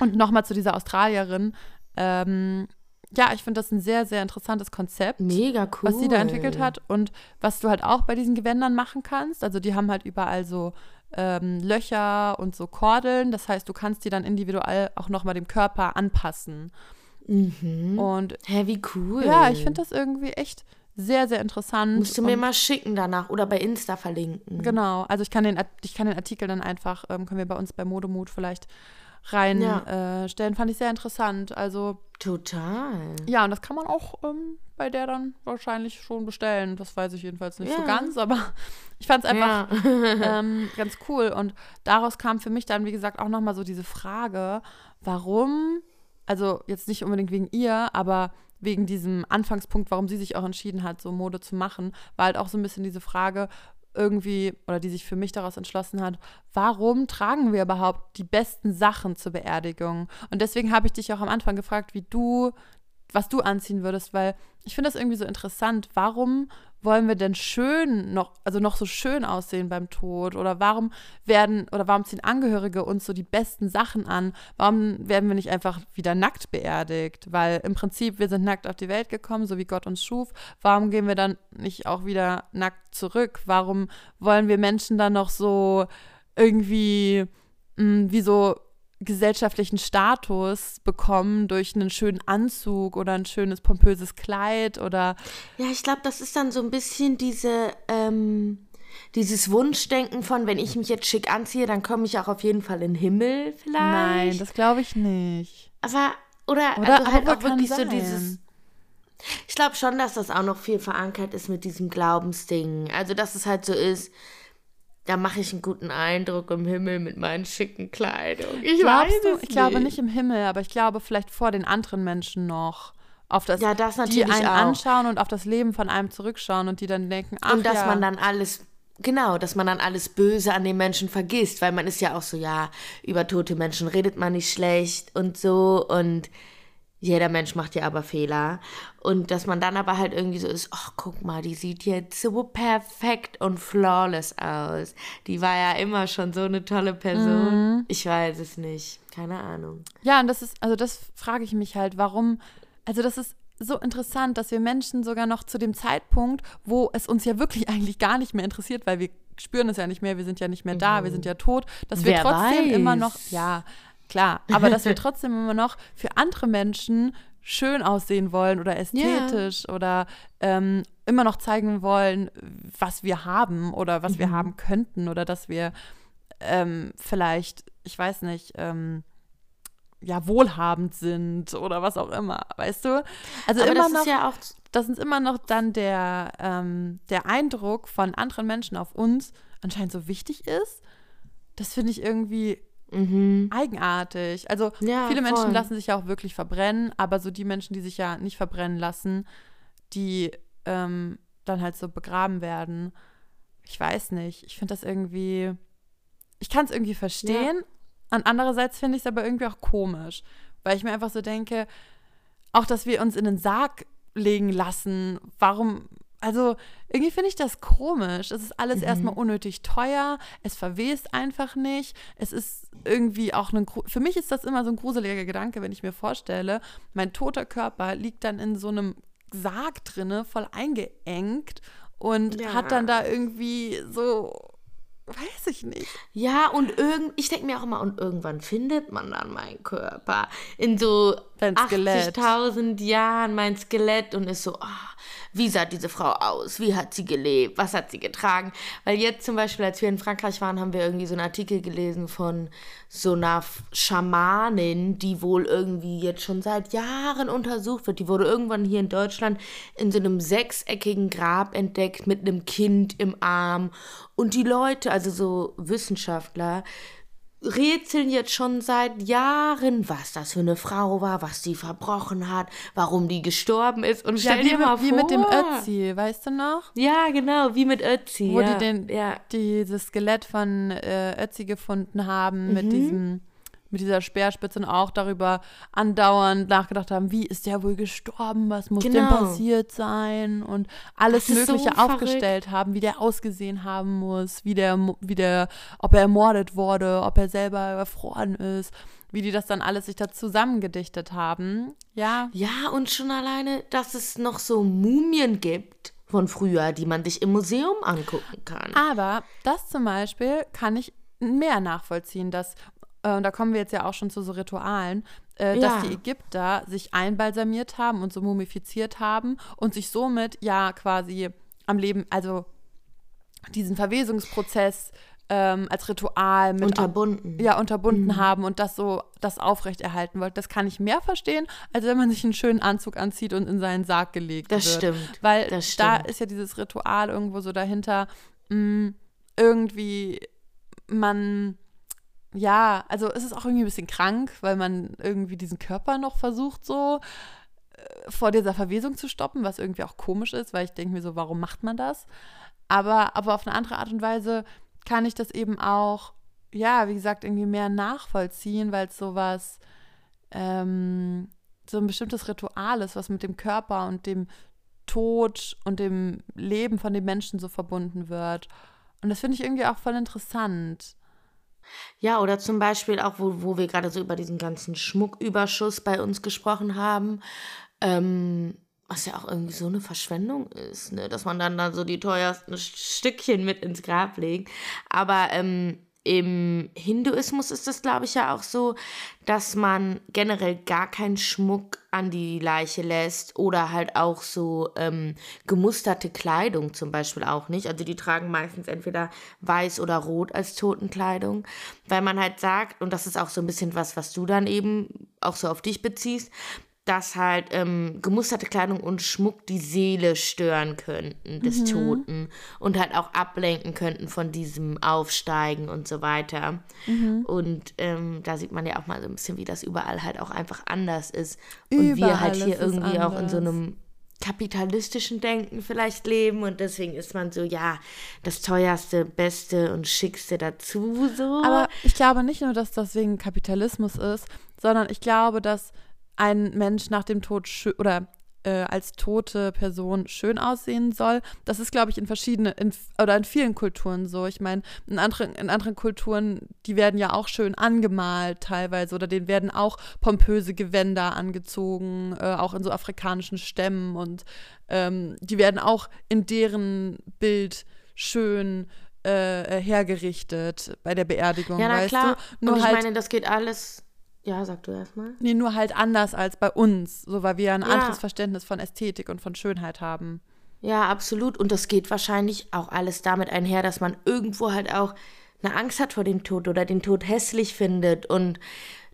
Und nochmal zu dieser Australierin. Ähm, ja, ich finde das ein sehr, sehr interessantes Konzept Mega cool. was sie da entwickelt hat und was du halt auch bei diesen Gewändern machen kannst. Also die haben halt überall so ähm, Löcher und so Kordeln. Das heißt, du kannst die dann individuell auch nochmal dem Körper anpassen. Mhm. Und Hä, wie cool. ja, ich finde das irgendwie echt sehr, sehr interessant. Musst du mir und, mal schicken danach oder bei Insta verlinken. Genau, also ich kann den, ich kann den Artikel dann einfach, ähm, können wir bei uns bei Modemut vielleicht reinstellen. Ja. Äh, stellen. Fand ich sehr interessant. Also Total. Ja, und das kann man auch ähm, bei der dann wahrscheinlich schon bestellen. Das weiß ich jedenfalls nicht so Ja. ganz, aber ich fand es einfach Ja. ähm, ganz cool. Und daraus kam für mich dann, wie gesagt, auch nochmal so diese Frage, warum, also jetzt nicht unbedingt wegen ihr, aber wegen diesem Anfangspunkt, warum sie sich auch entschieden hat, so Mode zu machen, war halt auch so ein bisschen diese Frage, irgendwie, oder die sich für mich daraus entschlossen hat, warum tragen wir überhaupt die besten Sachen zur Beerdigung? Und deswegen habe ich dich auch am Anfang gefragt, wie du, was du anziehen würdest, weil ich finde das irgendwie so interessant. Warum wollen wir denn schön noch, also noch so schön aussehen beim Tod? Oder warum werden, oder warum ziehen Angehörige uns so die besten Sachen an? Warum werden wir nicht einfach wieder nackt beerdigt? Weil im Prinzip, wir sind nackt auf die Welt gekommen, so wie Gott uns schuf. Warum gehen wir dann nicht auch wieder nackt zurück? Warum wollen wir Menschen dann noch so irgendwie, mh, hm, wie so gesellschaftlichen Status bekommen durch einen schönen Anzug oder ein schönes pompöses Kleid oder. Ja, ich glaube, das ist dann so ein bisschen diese, ähm, dieses Wunschdenken von, wenn ich mich jetzt schick anziehe, dann komme ich auch auf jeden Fall in den Himmel vielleicht. Nein, das glaube ich nicht. Aber, oder, Oder also halt aber auch wirklich kann so dieses. sein. Ich glaube schon, dass das auch noch viel verankert ist mit diesem Glaubensding. Also, dass es halt so ist, da mache ich einen guten Eindruck im Himmel mit meinen schicken Kleidung. Ich Glaubst du? Ich glaube nicht im Himmel, aber ich glaube vielleicht vor den anderen Menschen noch. Auf das, Ja, das die natürlich einen auch. anschauen und auf das Leben von einem zurückschauen und die dann denken, ach und dass ja, man dann alles, genau, dass man dann alles Böse an den Menschen vergisst, weil man ist ja auch so, ja, über tote Menschen redet man nicht schlecht und so und jeder Mensch macht ja aber Fehler. Und dass man dann aber halt irgendwie so ist, ach, guck mal, die sieht jetzt so perfekt und flawless aus. Die war ja immer schon so eine tolle Person. Mhm. Ich weiß es nicht. Keine Ahnung. Ja, und das ist, also das frage ich mich halt, warum, also das ist so interessant, dass wir Menschen sogar noch zu dem Zeitpunkt, wo es uns ja wirklich eigentlich gar nicht mehr interessiert, weil wir spüren es ja nicht mehr, wir sind ja nicht mehr da, wir sind ja tot, dass wir Wer trotzdem weiß. immer noch, ja, klar, aber dass wir trotzdem immer noch für andere Menschen schön aussehen wollen oder ästhetisch oder ähm, immer noch zeigen wollen, was wir haben oder was wir haben könnten oder dass wir ähm, vielleicht, ich weiß nicht, ähm, ja, wohlhabend sind oder was auch immer, weißt du? Also Aber immer das noch, ist ja auch dass uns immer noch dann der, ähm, der Eindruck von anderen Menschen auf uns anscheinend so wichtig ist. Das finde ich irgendwie eigenartig. Also Mhm. Ja, viele Menschen voll. lassen sich ja auch wirklich verbrennen, aber so die Menschen, die sich ja nicht verbrennen lassen, die ähm, dann halt so begraben werden, ich weiß nicht. Ich finde das irgendwie, ich kann es irgendwie verstehen. Und andererseits finde ich es aber irgendwie auch komisch, weil ich mir einfach so denke, auch dass wir uns in den Sarg legen lassen, warum, also irgendwie finde ich das komisch. Es ist alles erstmal unnötig teuer, es verwest einfach nicht. Es ist irgendwie auch ein, für mich ist das immer so ein gruseliger Gedanke, wenn ich mir vorstelle, mein toter Körper liegt dann in so einem Sarg drinne, voll eingeengt und Ja. hat dann da irgendwie so, weiß ich nicht. Ja, und irgend, ich denke mir auch immer, und irgendwann findet man dann meinen Körper in so Dein Skelett. 80.000 Jahren, mein Skelett und ist so, ah, wie sah diese Frau aus? Wie hat sie gelebt? Was hat sie getragen? Weil jetzt zum Beispiel, als wir in Frankreich waren, haben wir irgendwie so einen Artikel gelesen von so einer Schamanin, die wohl irgendwie jetzt schon seit Jahren untersucht wird. Die wurde irgendwann hier in Deutschland in so einem sechseckigen Grab entdeckt mit einem Kind im Arm. Und die Leute, also so Wissenschaftler, rätseln jetzt schon seit Jahren, was das für eine Frau war, was sie verbrochen hat, warum die gestorben ist. Und stell Ja, wie, dir mal mit, wie vor. mit dem Ötzi, weißt du noch? Ja, genau, wie mit Ötzi. Wo ja. die den, ja. dieses Skelett von äh, Ötzi gefunden haben Mhm. mit diesem mit dieser Speerspitze und auch darüber andauernd nachgedacht haben, wie ist der wohl gestorben, was muss denn Genau. passiert sein und alles ist so Mögliche verrückt. aufgestellt haben, wie der ausgesehen haben muss, wie der, wie der, ob er ermordet wurde, ob er selber erfroren ist, wie die das dann alles sich da zusammengedichtet haben. Ja, Ja, und schon alleine, dass es noch so Mumien gibt von früher, die man sich im Museum angucken kann. Aber das zum Beispiel kann ich mehr nachvollziehen, dass, äh, und da kommen wir jetzt ja auch schon zu so Ritualen, äh, Ja. dass die Ägypter sich einbalsamiert haben und so mumifiziert haben und sich somit ja quasi am Leben, also diesen Verwesungsprozess ähm, als Ritual mit Unterbunden. ja, unterbunden Mhm. haben und das so, das aufrechterhalten wollte. Das kann ich mehr verstehen, als wenn man sich einen schönen Anzug anzieht und in seinen Sarg gelegt Das wird. stimmt, Weil das da stimmt. ist ja dieses Ritual irgendwo so dahinter, mh, irgendwie man, ja, also es ist auch irgendwie ein bisschen krank, weil man irgendwie diesen Körper noch versucht so äh, vor dieser Verwesung zu stoppen, was irgendwie auch komisch ist, weil ich denke mir so, warum macht man das? Aber, aber auf eine andere Art und Weise kann ich das eben auch, ja, wie gesagt, irgendwie mehr nachvollziehen, weil es sowas, ähm, so ein bestimmtes Ritual ist, was mit dem Körper und dem Tod und dem Leben von den Menschen so verbunden wird. Und das finde ich irgendwie auch voll interessant. Ja, oder zum Beispiel auch, wo, wo wir gerade so über diesen ganzen Schmucküberschuss bei uns gesprochen haben, ähm, was ja auch irgendwie so eine Verschwendung ist, ne? dass man dann, dann so die teuersten Stückchen mit ins Grab legt. Aber ähm, im Hinduismus ist es, glaube ich, ja auch so, dass man generell gar keinen Schmuck an die Leiche lässt oder halt auch so ähm, gemusterte Kleidung zum Beispiel auch nicht. Also die tragen meistens entweder weiß oder rot als Totenkleidung, weil man halt sagt, und das ist auch so ein bisschen was, was du dann eben auch so auf dich beziehst, dass halt ähm, gemusterte Kleidung und Schmuck die Seele stören könnten des mhm. Toten und halt auch ablenken könnten von diesem Aufsteigen und so weiter. Mhm. Und ähm, da sieht man ja auch mal so ein bisschen, wie das überall halt auch einfach anders ist. Und überall wir halt hier irgendwie auch in so einem kapitalistischen Denken vielleicht leben und deswegen ist man so, ja, das teuerste, beste und schickste dazu so. Aber ich glaube nicht nur, dass das wegen Kapitalismus ist, sondern ich glaube, dass ein Mensch nach dem Tod oder äh, als tote Person schön aussehen soll. Das ist, glaube ich, in verschiedenen in, oder in vielen Kulturen so. Ich meine, in anderen, in anderen Kulturen, die werden ja auch schön angemalt teilweise oder denen werden auch pompöse Gewänder angezogen, äh, auch in so afrikanischen Stämmen und ähm, die werden auch in deren Bild schön äh, hergerichtet bei der Beerdigung. Ja, na klar. Du? Nur und ich halt, meine, das geht alles ja, sag du erstmal. Nee, nur halt anders als bei uns, so weil wir ein ja. anderes Verständnis von Ästhetik und von Schönheit haben. Ja, absolut. Und das geht wahrscheinlich auch alles damit einher, dass man irgendwo halt auch eine Angst hat vor dem Tod oder den Tod hässlich findet. Und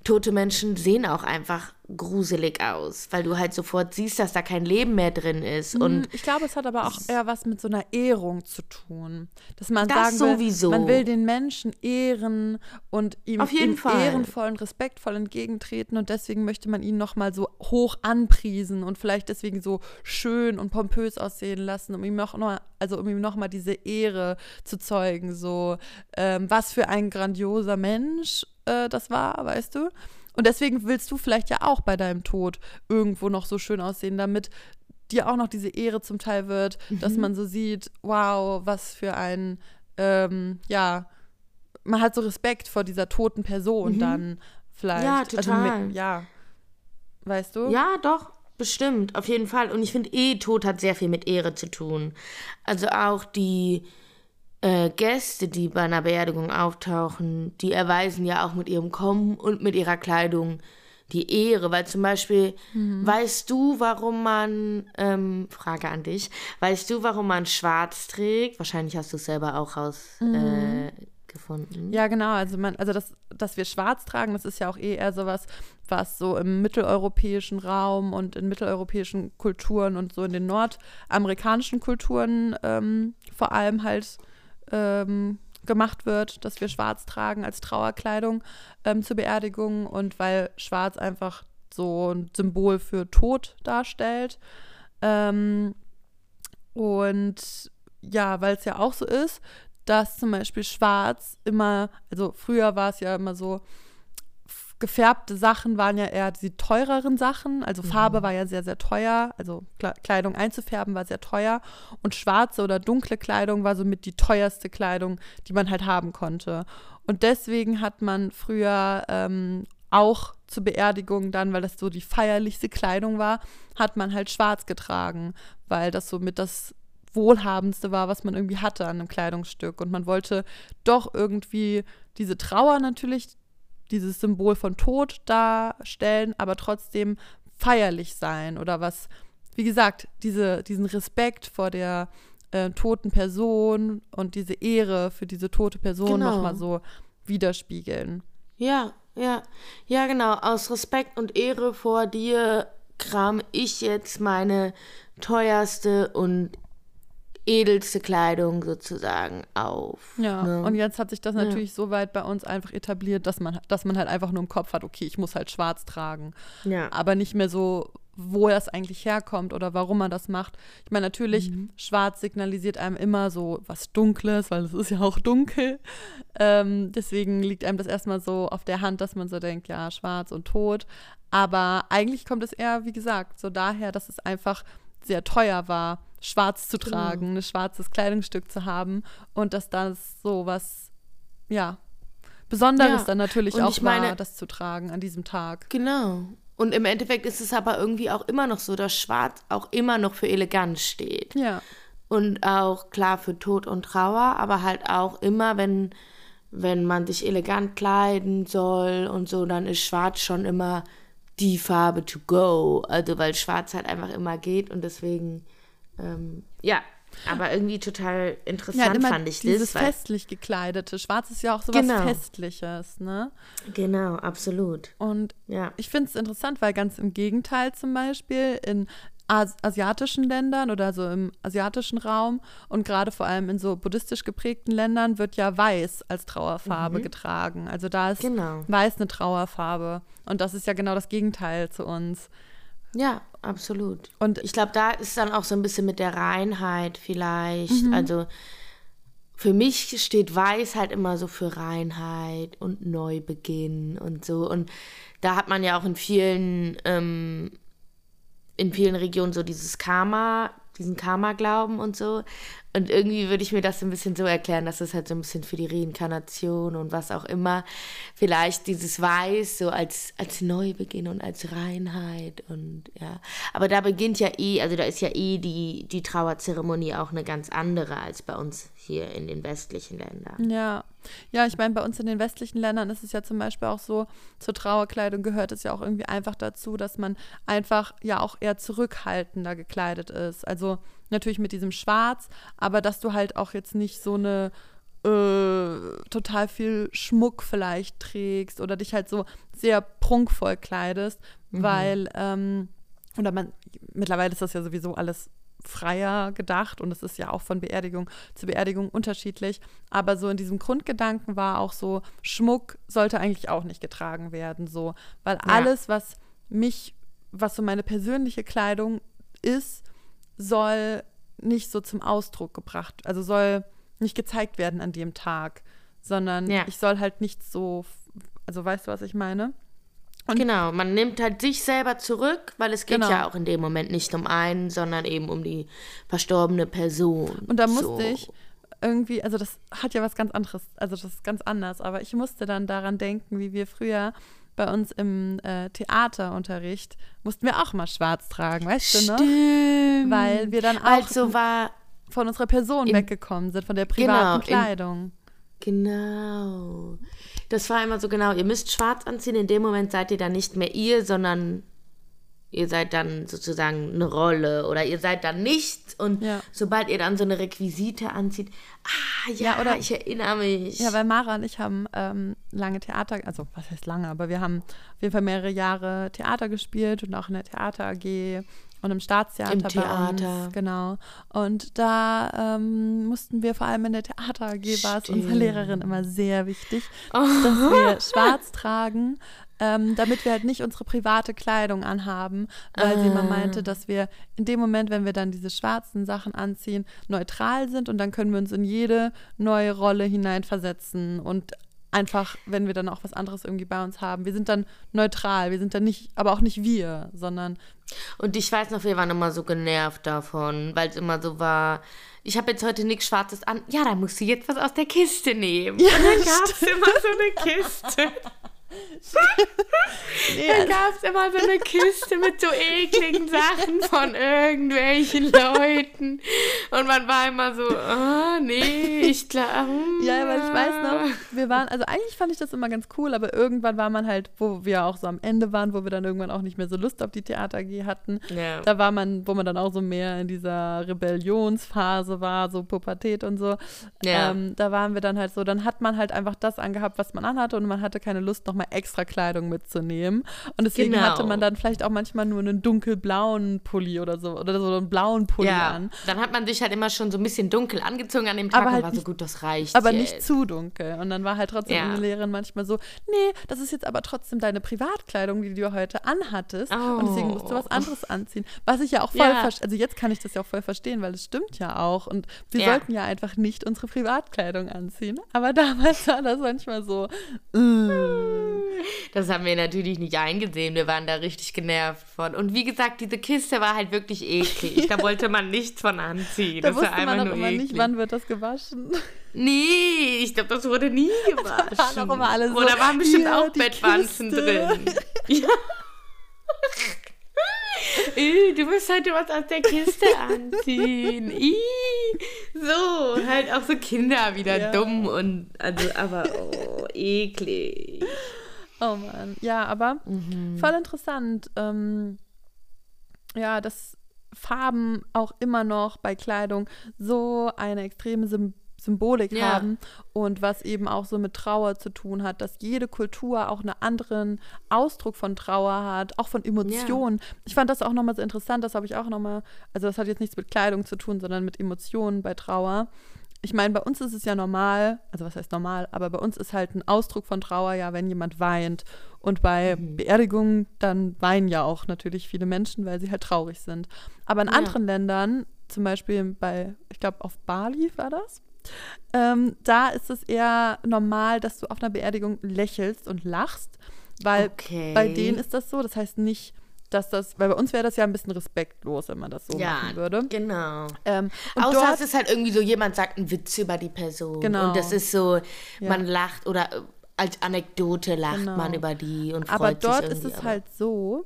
tote Menschen sehen auch einfach gruselig aus, weil du halt sofort siehst, dass da kein Leben mehr drin ist. Mhm, und ich glaube, es hat aber auch eher was mit so einer Ehrung zu tun. Dass man das sagen sowieso. will, man will den Menschen ehren und ihm, ihm ehrenvoll und respektvoll entgegentreten und deswegen möchte man ihn nochmal so hoch anpriesen und vielleicht deswegen so schön und pompös aussehen lassen, um ihm noch, noch also um ihm nochmal diese Ehre zu zeugen, so ähm, was für ein grandioser Mensch äh, das war, weißt du? Und deswegen willst du vielleicht ja auch bei deinem Tod irgendwo noch so schön aussehen, damit dir auch noch diese Ehre zum Teil wird, mhm. dass man so sieht, wow, was für ein, ähm, ja, man hat so Respekt vor dieser toten Person mhm. dann vielleicht. Ja, total. Also, ja, weißt du? Ja, doch. Bestimmt, auf jeden Fall. Und ich finde, eh, Tod hat sehr viel mit Ehre zu tun. Also auch die, äh, Gäste, die bei einer Beerdigung auftauchen, die erweisen ja auch mit ihrem Kommen und mit ihrer Kleidung die Ehre, weil zum Beispiel, mhm. weißt du, warum man, ähm, Frage an dich, weißt du, warum man schwarz trägt? Wahrscheinlich hast du es selber auch rausgefunden. Mhm. Äh, ja, genau, also man, also das, dass wir schwarz tragen, das ist ja auch eh eher sowas, was so im mitteleuropäischen Raum und in mitteleuropäischen Kulturen und so in den nordamerikanischen Kulturen ähm, vor allem halt ähm, gemacht wird, dass wir schwarz tragen als Trauerkleidung ähm, zur Beerdigung und weil schwarz einfach so ein Symbol für Tod darstellt. Ähm, und ja, weil es ja auch so ist, dass zum Beispiel schwarz immer, also früher war es ja immer so, gefärbte Sachen waren ja eher die teureren Sachen. Also Farbe mhm. war ja sehr, sehr teuer. Also Kleidung einzufärben war sehr teuer. Und schwarze oder dunkle Kleidung war somit die teuerste Kleidung, die man halt haben konnte. Und deswegen hat man früher ähm, auch zur Beerdigung dann, weil das so die feierlichste Kleidung war, hat man halt schwarz getragen, weil das somit das wohlhabendste war, was man irgendwie hatte an einem Kleidungsstück. Und man wollte doch irgendwie diese Trauer natürlich dieses Symbol von Tod darstellen, aber trotzdem feierlich sein oder was, wie gesagt, diese, diesen Respekt vor der äh, toten Person und diese Ehre für diese tote Person genau. nochmal so widerspiegeln. Ja, ja, ja, genau. Aus Respekt und Ehre vor dir kram ich jetzt meine teuerste und edelste Kleidung sozusagen auf. Ja, ne? und jetzt hat sich das natürlich ja. so weit bei uns einfach etabliert, dass man, dass man halt einfach nur im Kopf hat, okay, ich muss halt schwarz tragen. Ja. Aber nicht mehr so, wo das eigentlich herkommt oder warum man das macht. Ich meine, natürlich, mhm. schwarz signalisiert einem immer so was Dunkles, weil es ist ja auch dunkel. Ähm, deswegen liegt einem das erstmal so auf der Hand, dass man so denkt, ja, schwarz und tot. Aber eigentlich kommt es eher, wie gesagt, so daher, dass es einfach sehr teuer war, schwarz zu tragen, ein schwarzes Kleidungsstück zu haben und dass das so was, ja, Besonderes Ja. dann natürlich Und auch meine- war, das zu tragen an diesem Tag. Genau. Und im Endeffekt ist es aber irgendwie auch immer noch so, dass Schwarz auch immer noch für Eleganz steht. Ja, Und auch klar für Tod und Trauer, aber halt auch immer, wenn, wenn man sich elegant kleiden soll und so, dann ist Schwarz schon immer die Farbe to go. Also weil Schwarz halt einfach immer geht und deswegen, ähm, ja, aber irgendwie total ja interessant immer fand ich dieses das. Weil, festlich gekleidete. Schwarz ist ja auch sowas Genau. Festliches, ne? genau, absolut. Und Ja. ich finde es interessant, weil ganz im Gegenteil zum Beispiel in As asiatischen Ländern oder so im asiatischen Raum und gerade vor allem in so buddhistisch geprägten Ländern wird ja weiß als Trauerfarbe getragen. Also da ist Genau. weiß eine Trauerfarbe und das ist ja genau das Gegenteil zu uns. Ja, absolut. Und Ich glaube, da ist dann auch so ein bisschen mit der Reinheit vielleicht. Also für mich steht Weiß halt immer so für Reinheit und Neubeginn und so. Und da hat man ja auch in vielen, ähm, in vielen Regionen so dieses Karma, diesen Karma-Glauben und so. Und irgendwie würde ich mir das so ein bisschen so erklären, dass es halt so ein bisschen für die Reinkarnation und was auch immer, vielleicht dieses Weiß so als, als Neubeginn und als Reinheit und ja. Aber da beginnt ja eh, also da ist ja eh die, die Trauerzeremonie auch eine ganz andere als bei uns hier in den westlichen Ländern. Ja, ja, ich meine, bei uns in den westlichen Ländern ist es ja zum Beispiel auch so, zur Trauerkleidung gehört es ja auch irgendwie einfach dazu, dass man einfach ja auch eher zurückhaltender gekleidet ist. Also natürlich mit diesem Schwarz, aber dass du halt auch jetzt nicht so eine äh, total viel Schmuck vielleicht trägst oder dich halt so sehr prunkvoll kleidest, weil, ähm, oder man, mittlerweile ist das ja sowieso alles freier gedacht und es ist ja auch von Beerdigung zu Beerdigung unterschiedlich. Aber so in diesem Grundgedanken war auch so, Schmuck sollte eigentlich auch nicht getragen werden, so, weil alles, was mich, was so meine persönliche Kleidung ist, soll nicht so zum Ausdruck gebracht, also soll nicht gezeigt werden an dem Tag, sondern Ja. ich soll halt nicht so, also weißt du, was ich meine? Und- genau, man nimmt halt sich selber zurück, weil es geht Genau. ja auch in dem Moment nicht um einen, sondern eben um die verstorbene Person. Und da musste So. ich irgendwie, also das hat ja was ganz anderes, also das ist ganz anders, aber ich musste dann daran denken, wie wir früher bei uns im äh, Theaterunterricht mussten wir auch mal schwarz tragen, weißt du? Stimmt. Weil wir dann auch Also war von unserer Person in- weggekommen sind, von der privaten Genau, Kleidung. Genau. Das war immer so genau, ihr müsst schwarz anziehen, in dem Moment seid ihr dann nicht mehr ihr, sondern ihr seid dann sozusagen eine Rolle oder ihr seid dann nichts und Ja. sobald ihr dann so eine Requisite anzieht, ah ja, Ja, oder- ich erinnere mich. Ja, weil Mara und ich haben ähm, lange Theater, also was heißt lange, aber wir haben auf jeden Fall mehrere Jahre Theater gespielt und auch in der Theater AG und im Staatstheater Im Theater. uns. Genau. Und da ähm, mussten wir vor allem in der Theater AG war es unserer. Lehrerin immer sehr wichtig, dass wir schwarz tragen. Ähm, damit wir halt nicht unsere private Kleidung anhaben, weil sie immer Ah. meinte, dass wir in dem Moment, wenn wir dann diese schwarzen Sachen anziehen, neutral sind und dann können wir uns in jede neue Rolle hineinversetzen und einfach, wenn wir dann auch was anderes irgendwie bei uns haben, wir sind dann neutral, wir sind dann nicht, aber auch nicht wir, sondern Und ich weiß noch, wir waren immer so genervt davon, weil es immer so war, ich habe jetzt heute nichts Schwarzes an. Ja, da musst du jetzt was aus der Kiste nehmen. und dann gab es immer so eine Kiste. Dann gab es immer so eine Kiste mit so ekligen Sachen von irgendwelchen Leuten. Und man war immer so, ah, nee, ich glaube. Ja, weil ich weiß noch, wir waren, also eigentlich fand ich das immer ganz cool, aber irgendwann war man halt, wo wir auch so am Ende waren, wo wir dann irgendwann auch nicht mehr so Lust auf die Theater AG hatten, Ja. da war man, wo man dann auch so mehr in dieser Rebellionsphase war, so Pubertät und so. Ja. Ähm, da waren wir dann halt so, dann hat man halt einfach das angehabt, was man anhatte und man hatte keine Lust, nochmal extra Kleidung mitzunehmen. Und deswegen Genau. hatte man dann vielleicht auch manchmal nur einen dunkelblauen Pulli oder so, oder so einen blauen Pulli Ja, an. dann hat man sich halt immer schon so ein bisschen dunkel angezogen an dem Tag Aber und halt war so nicht- gut, das reicht aber jetzt. nicht zu dunkel. Und dann war halt trotzdem Ja. Lehrerin manchmal so, nee, das ist jetzt aber trotzdem deine Privatkleidung, die du heute anhattest. Und deswegen musst du was Oh. anderes anziehen. Was ich ja auch voll Ja. verstehe. Also jetzt kann ich das ja auch voll verstehen, weil es stimmt ja auch. Und wir Ja. sollten ja einfach nicht unsere Privatkleidung anziehen. Aber damals war das manchmal so, äh, Das haben wir natürlich nicht eingesehen. Wir waren da richtig genervt von. Und wie gesagt, diese Kiste war halt wirklich eklig. Da wollte man nichts von anziehen. Da das war wusste einfach man auch immer eklig. nicht, wann wird das gewaschen. Nee, ich glaube, das wurde nie gewaschen. waren auch immer alle so, Oder waren bestimmt "Hier, auch Bettwanzen Kiste." drin. Ja. Du musst heute was aus der Kiste anziehen. Ih. So, halt auch so Kinder wieder Ja. dumm und also, aber oh, eklig. Oh Mann. Ja, aber Mhm. voll interessant. Ähm, ja, dass Farben auch immer noch bei Kleidung so eine extreme Sym Symbolik Ja. haben und was eben auch so mit Trauer zu tun hat, dass jede Kultur auch einen anderen Ausdruck von Trauer hat, auch von Emotionen. Ich fand das auch nochmal so interessant, das habe ich auch nochmal, also das hat jetzt nichts mit Kleidung zu tun, sondern mit Emotionen bei Trauer. Ich meine, bei uns ist es ja normal, also was heißt normal, aber bei uns ist halt ein Ausdruck von Trauer ja, wenn jemand weint. Und bei Beerdigungen, dann weinen ja auch natürlich viele Menschen, weil sie halt traurig sind. Aber in Ja. anderen Ländern, zum Beispiel bei, ich glaube, auf Bali war das, ähm, da ist es eher normal, dass du auf einer Beerdigung lächelst und lachst, weil Okay. bei denen ist das so. Das heißt nicht, dass das, weil bei uns wäre das ja ein bisschen respektlos, wenn man das so ja, machen würde. genau. Ähm, und Außer dort, es ist halt irgendwie so, jemand sagt einen Witz über die Person. Genau. Und das ist so, Ja. man lacht oder äh, als Anekdote lacht Genau. man über die und freut aber dort ist es aber- halt so,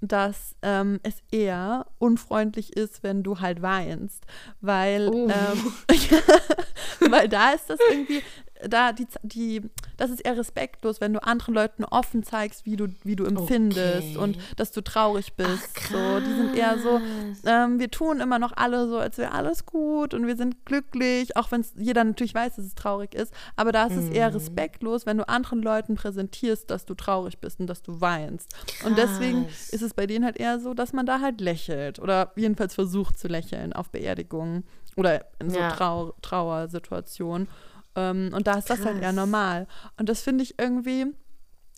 dass ähm, es eher unfreundlich ist, wenn du halt weinst, weil Oh. ähm, weil da ist das irgendwie da die, die das ist eher respektlos, wenn du anderen Leuten offen zeigst, wie du wie du empfindest Okay. und dass du traurig bist. Ach, so, die sind eher so krass. ähm, wir tun immer noch alle so, als wäre alles gut und wir sind glücklich, auch wenn jeder natürlich weiß, dass es traurig ist. Aber da ist es Mhm. eher respektlos, wenn du anderen Leuten präsentierst, dass du traurig bist und dass du weinst. Und deswegen Krass. ist es bei denen halt eher so, dass man da halt lächelt oder jedenfalls versucht zu lächeln auf Beerdigungen oder in so Ja. Trau Trauersituationen. Ähm, und da ist das halt eher Krass. normal. Und das finde ich irgendwie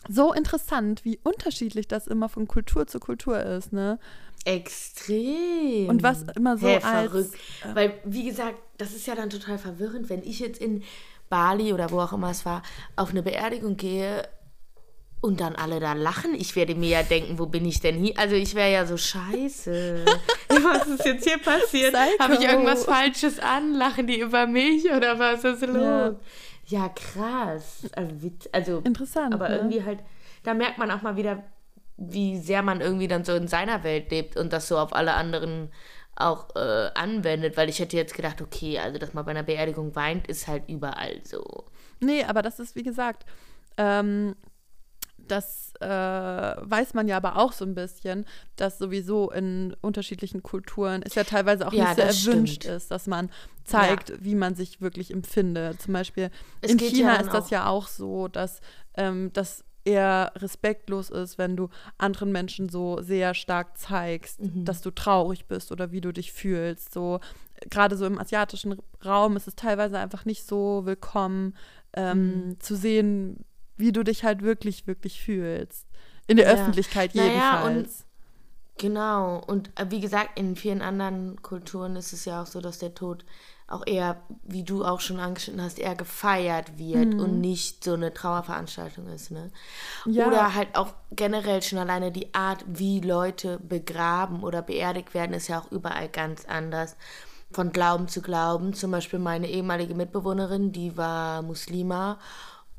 so interessant, wie unterschiedlich das immer von Kultur zu Kultur ist, ne? Extrem. Und was immer so Hä, als verrückt. Weil, wie gesagt, das ist ja dann total verwirrend, wenn ich jetzt in Bali oder wo auch immer es war, auf eine Beerdigung gehe und dann alle da lachen. Ich werde mir ja denken, wo bin ich denn hier? Also ich wäre ja so scheiße. was ist jetzt hier passiert? Habe ich irgendwas Falsches an? Lachen die über mich oder was ist los? Ja. Ja, krass. Also, also Interessant, Aber ne? irgendwie halt, da merkt man auch mal wieder, wie sehr man irgendwie dann so in seiner Welt lebt und das so auf alle anderen auch äh, anwendet, weil ich hätte jetzt gedacht, okay, also dass man bei einer Beerdigung weint, ist halt überall so. Nee, aber das ist, wie gesagt, ähm, das äh, weiß man ja aber auch so ein bisschen, dass sowieso in unterschiedlichen Kulturen es ja teilweise auch Ja, nicht so erwünscht stimmt. ist, dass man zeigt, wie man sich wirklich empfindet. Zum Beispiel Es in China ja ist das auch- ja auch so, dass ähm, das eher respektlos ist, wenn du anderen Menschen so sehr stark zeigst, Mhm. dass du traurig bist oder wie du dich fühlst. So gerade so im asiatischen Raum ist es teilweise einfach nicht so willkommen ähm, Mhm. zu sehen, wie du dich halt wirklich, wirklich fühlst. In der Ja. Öffentlichkeit Naja, und- jedenfalls. Genau. Und äh, wie gesagt, in vielen anderen Kulturen ist es ja auch so, dass der Tod auch eher, wie du auch schon angeschnitten hast, eher gefeiert wird und nicht so eine Trauerveranstaltung ist, ne? Ja. Oder halt auch generell schon alleine die Art, wie Leute begraben oder beerdigt werden, ist ja auch überall ganz anders. Von Glauben zu Glauben. Zum Beispiel meine ehemalige Mitbewohnerin, die war Muslima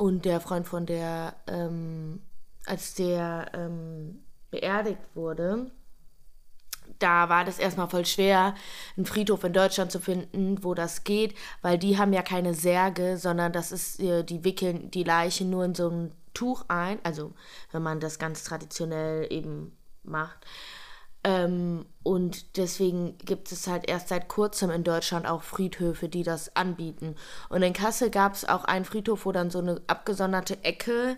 und der Freund von der, ähm, als der ähm, beerdigt wurde, da war das erstmal voll schwer, einen Friedhof in Deutschland zu finden, wo das geht, weil die haben ja keine Särge, sondern das ist, äh, die wickeln die Leiche nur in so ein Tuch ein, also wenn man das ganz traditionell eben macht. Ähm, und deswegen gibt es halt erst seit kurzem in Deutschland auch Friedhöfe, die das anbieten. Und in Kassel gab es auch einen Friedhof, wo dann so eine abgesonderte Ecke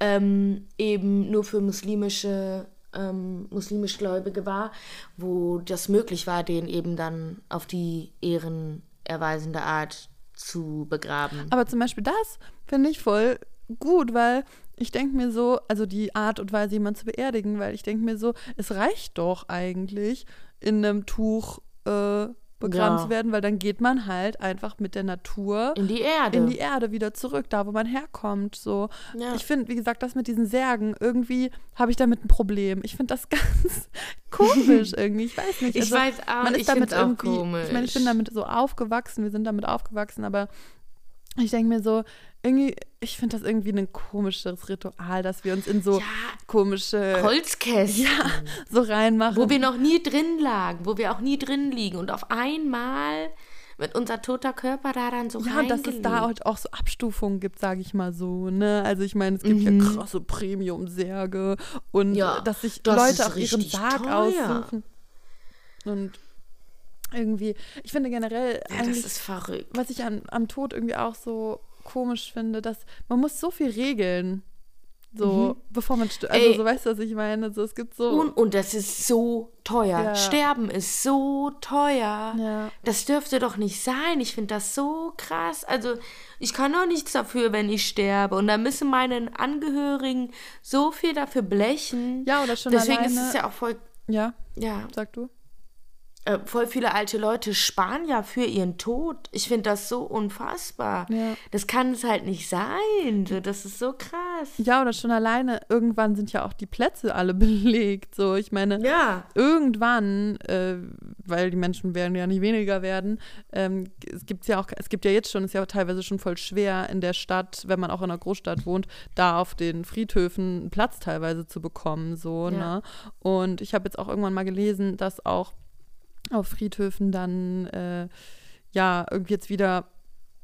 ähm, eben nur für muslimische, ähm, muslimisch Gläubige war, wo das möglich war, den eben dann auf die ehrenerweisende Art zu begraben. Aber zum Beispiel das finde ich voll gut, weil ich denke mir so, also die Art und Weise, jemanden zu beerdigen, weil ich denke mir so, es reicht doch eigentlich, in einem Tuch äh, begraben Ja. zu werden, weil dann geht man halt einfach mit der Natur In die Erde. in die Erde wieder zurück, da wo man herkommt. So. Ja. Ich finde, wie gesagt, das mit diesen Särgen, irgendwie habe ich damit ein Problem. Ich finde das ganz komisch irgendwie. Ich weiß nicht. Ich weiß auch, man ist ich damit irgendwie, Ich meine, ich bin komisch. damit so aufgewachsen, wir sind damit aufgewachsen, aber ich denke mir so, irgendwie, ich finde das irgendwie ein komisches Ritual, dass wir uns in so Ja. komische, Holzkästen. ja, so reinmachen. Wo wir noch nie drin lagen, wo wir auch nie drin liegen. Und auf einmal wird unser toter Körper da dann so Ja, dass es da halt auch so Abstufungen gibt, sage ich mal so. Ne? Also ich meine, es gibt ja krasse Premium-Särge und Mhm. Ja, dass sich das Leute auch ihren Sarg teuer. aussuchen. Und irgendwie, ich finde generell Ja, das ist verrückt. was ich an, am Tod irgendwie auch so komisch finde, dass man muss so viel regeln. So, bevor man stirbt. Also, Mhm. So weißt du, was ich meine? So, es gibt so. Und, und das ist so teuer. Ja. Sterben ist so teuer. Ja. Das dürfte doch nicht sein. Ich finde das so krass. Also, ich kann doch nichts dafür, wenn ich sterbe. Und da müssen meine Angehörigen so viel dafür blechen. ja, oder schon Deswegen alleine. ist es ja auch voll, ja, ja, sag du. Äh, voll viele alte Leute sparen ja für ihren Tod. Ich finde das so unfassbar. Ja. Das kann es halt nicht sein. So, das ist so krass. Ja, oder schon alleine, irgendwann sind ja auch die Plätze alle belegt. So, ich meine, Ja. irgendwann, äh, weil die Menschen werden ja nicht weniger werden, ähm, es gibt ja auch, es gibt ja jetzt schon, ist ja teilweise schon voll schwer in der Stadt, wenn man auch in einer Großstadt wohnt, da auf den Friedhöfen einen Platz teilweise zu bekommen. So, Ja. ne? Und ich habe jetzt auch irgendwann mal gelesen, dass auch auf Friedhöfen dann äh, ja irgendwie jetzt wieder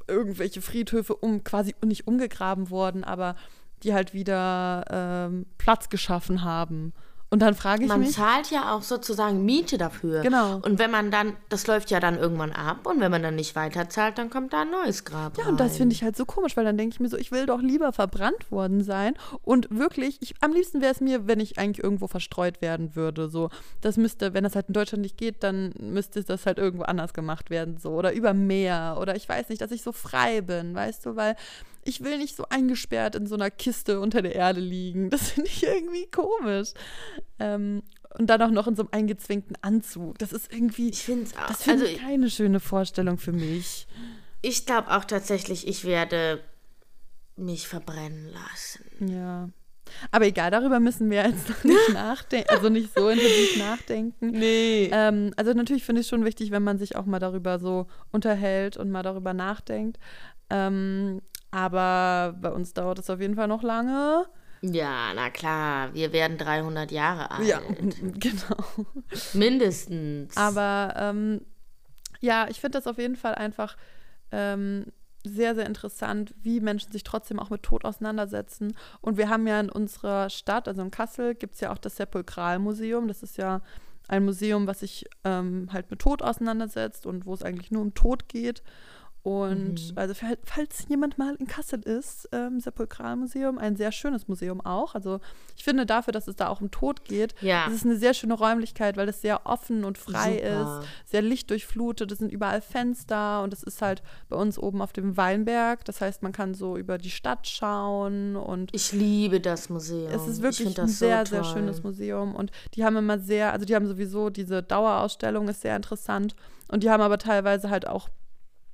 irgendwelche Friedhöfe um quasi nicht umgegraben wurden, aber die halt wieder ähm, Platz geschaffen haben. Und dann frage ich Man mich, zahlt ja auch sozusagen Miete dafür. Genau. Und wenn man dann, das läuft ja dann irgendwann ab und wenn man dann nicht weiter zahlt, dann kommt da ein neues Grab. ja, und das rein. finde ich halt so komisch, weil dann denke ich mir so, ich will doch lieber verbrannt worden sein. Und wirklich, ich, am liebsten wäre es mir, wenn ich eigentlich irgendwo verstreut werden würde. So, das müsste, wenn das halt in Deutschland nicht geht, dann müsste das halt irgendwo anders gemacht werden. So, oder über Meer. Oder ich weiß nicht, dass ich so frei bin, weißt du, weil ich will nicht so eingesperrt in so einer Kiste unter der Erde liegen. Das finde ich irgendwie komisch. Ähm, und dann auch noch in so einem eingezwingten Anzug. Das ist irgendwie. Ich finde es auch. Das finde also ich keine schöne Vorstellung für mich. ich glaube auch tatsächlich, ich werde mich verbrennen lassen. Ja. Aber egal, darüber müssen wir jetzt noch nicht nachdenken, also nicht so intensiv nachdenken. Nee. Ähm, also natürlich finde ich es schon wichtig, wenn man sich auch mal darüber so unterhält und mal darüber nachdenkt. Ähm, aber bei uns dauert es auf jeden Fall noch lange. Ja, na klar, wir werden 300 Jahre alt. Ja, genau. Mindestens. Aber ähm, ja, ich finde das auf jeden Fall einfach ähm, sehr, sehr interessant, wie Menschen sich trotzdem auch mit Tod auseinandersetzen. Und wir haben ja in unserer Stadt, also in Kassel, gibt es ja auch das Sepulkralmuseum. Das ist ja ein Museum, was sich ähm, halt mit Tod auseinandersetzt und wo es eigentlich nur um Tod geht. Und also für, falls jemand mal in Kassel ist, ähm, Sepulkralmuseum, ein sehr schönes Museum auch. Also ich finde dafür, dass es da auch um Tod geht, Ja. es ist eine sehr schöne Räumlichkeit, weil es sehr offen und frei Super. ist, sehr lichtdurchflutet, es sind überall Fenster und es ist halt bei uns oben auf dem Weinberg. Das heißt, man kann so über die Stadt schauen und ich liebe das Museum. es ist ich wirklich ein sehr, so sehr schönes Museum und die haben immer sehr, also die haben sowieso diese Dauerausstellung, ist sehr interessant und die haben aber teilweise halt auch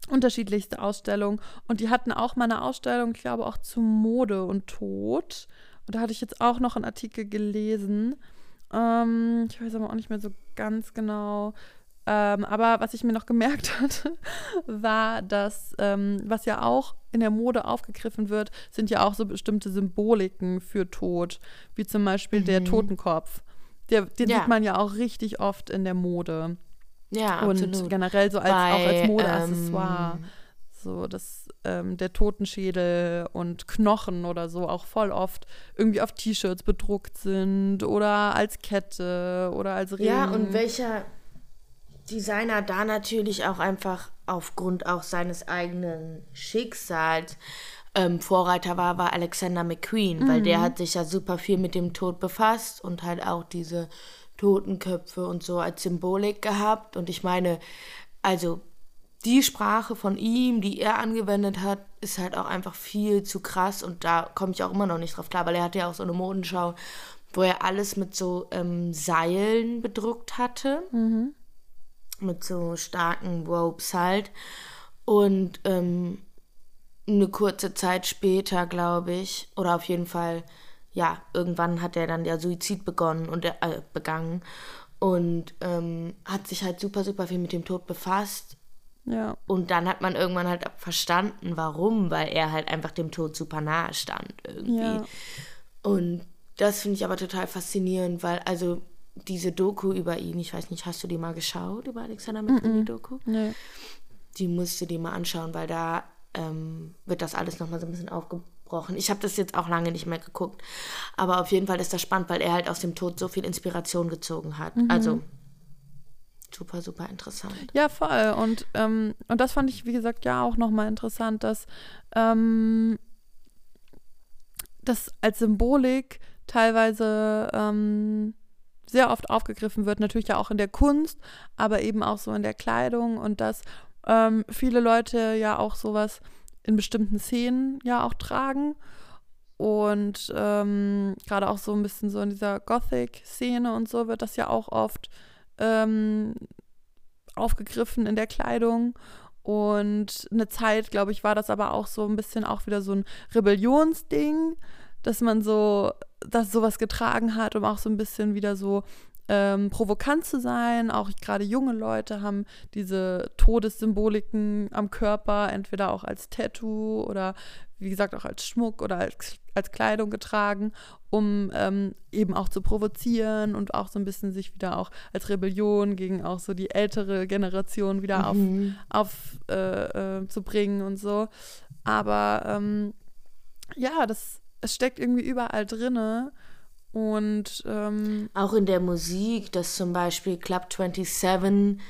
unterschiedlichste Ausstellungen und die hatten auch mal eine Ausstellung, ich glaube auch zu Mode und Tod und da hatte ich jetzt auch noch einen Artikel gelesen, ähm, ich weiß aber auch nicht mehr so ganz genau, ähm, aber was ich mir noch gemerkt hatte, war, dass, ähm, was ja auch in der Mode aufgegriffen wird, sind ja auch so bestimmte Symboliken für Tod, wie zum Beispiel der Totenkopf. Der, den Mhm. Ja. sieht man ja auch richtig oft in der Mode. Ja, Und absolut. generell so als, auch Bei, als Modeaccessoire. ähm, so, dass ähm, der Totenschädel und Knochen oder so auch voll oft irgendwie auf T-Shirts bedruckt sind oder als Kette oder als Ring. Ja, und welcher Designer da natürlich auch einfach aufgrund auch seines eigenen Schicksals ähm, Vorreiter war, war Alexander McQueen, weil Mhm. der hat sich ja super viel mit dem Tod befasst und halt auch diese Totenköpfe und so als Symbolik gehabt. Und ich meine, also die Sprache von ihm, die er angewendet hat, ist halt auch einfach viel zu krass und da komme ich auch immer noch nicht drauf klar, weil er hatte ja auch so eine Modenschau, wo er alles mit so ähm, Seilen bedruckt hatte. mit so starken Ropes halt. Und ähm, eine kurze Zeit später, glaube ich, oder auf jeden Fall, ja, irgendwann hat er dann der Suizid begonnen und äh, begangen und ähm, hat sich halt super, super viel mit dem Tod befasst. Ja. Und dann hat man irgendwann halt verstanden, warum, weil er halt einfach dem Tod super nahe stand irgendwie. Ja. Und das finde ich aber total faszinierend, weil also diese Doku über ihn, ich weiß nicht, hast du die mal geschaut, über Alexander McQueen, die Doku? Nee. Die musst du dir mal anschauen, weil da ähm, wird das alles nochmal so ein bisschen aufgebrochen. Ich habe das jetzt auch lange nicht mehr geguckt. Aber auf jeden Fall ist das spannend, weil er halt aus dem Tod so viel Inspiration gezogen hat. Also super, super interessant. Ja, voll. Und, ähm, und das fand ich, wie gesagt, ja auch nochmal interessant, dass ähm, das als Symbolik teilweise ähm, sehr oft aufgegriffen wird, natürlich ja auch in der Kunst, aber eben auch so in der Kleidung und dass ähm, viele Leute ja auch sowas in bestimmten Szenen ja auch tragen und ähm, gerade auch so ein bisschen so in dieser Gothic-Szene und so wird das ja auch oft ähm, aufgegriffen in der Kleidung. Und eine Zeit, glaube ich, war das aber auch so ein bisschen auch wieder so ein Rebellionsding, dass man so, dass sowas getragen hat, um auch so ein bisschen wieder so ähm, provokant zu sein. Auch gerade junge Leute haben diese Todessymboliken am Körper, entweder auch als Tattoo oder wie gesagt auch als Schmuck oder als, als Kleidung getragen, um ähm, eben auch zu provozieren und auch so ein bisschen sich wieder auch als Rebellion gegen auch so die ältere Generation wieder Mhm. auf, auf äh, äh, zu bringen und so. Aber ähm, ja, das es steckt irgendwie überall drinne und ähm, Auch in der Musik, dass zum Beispiel Club 27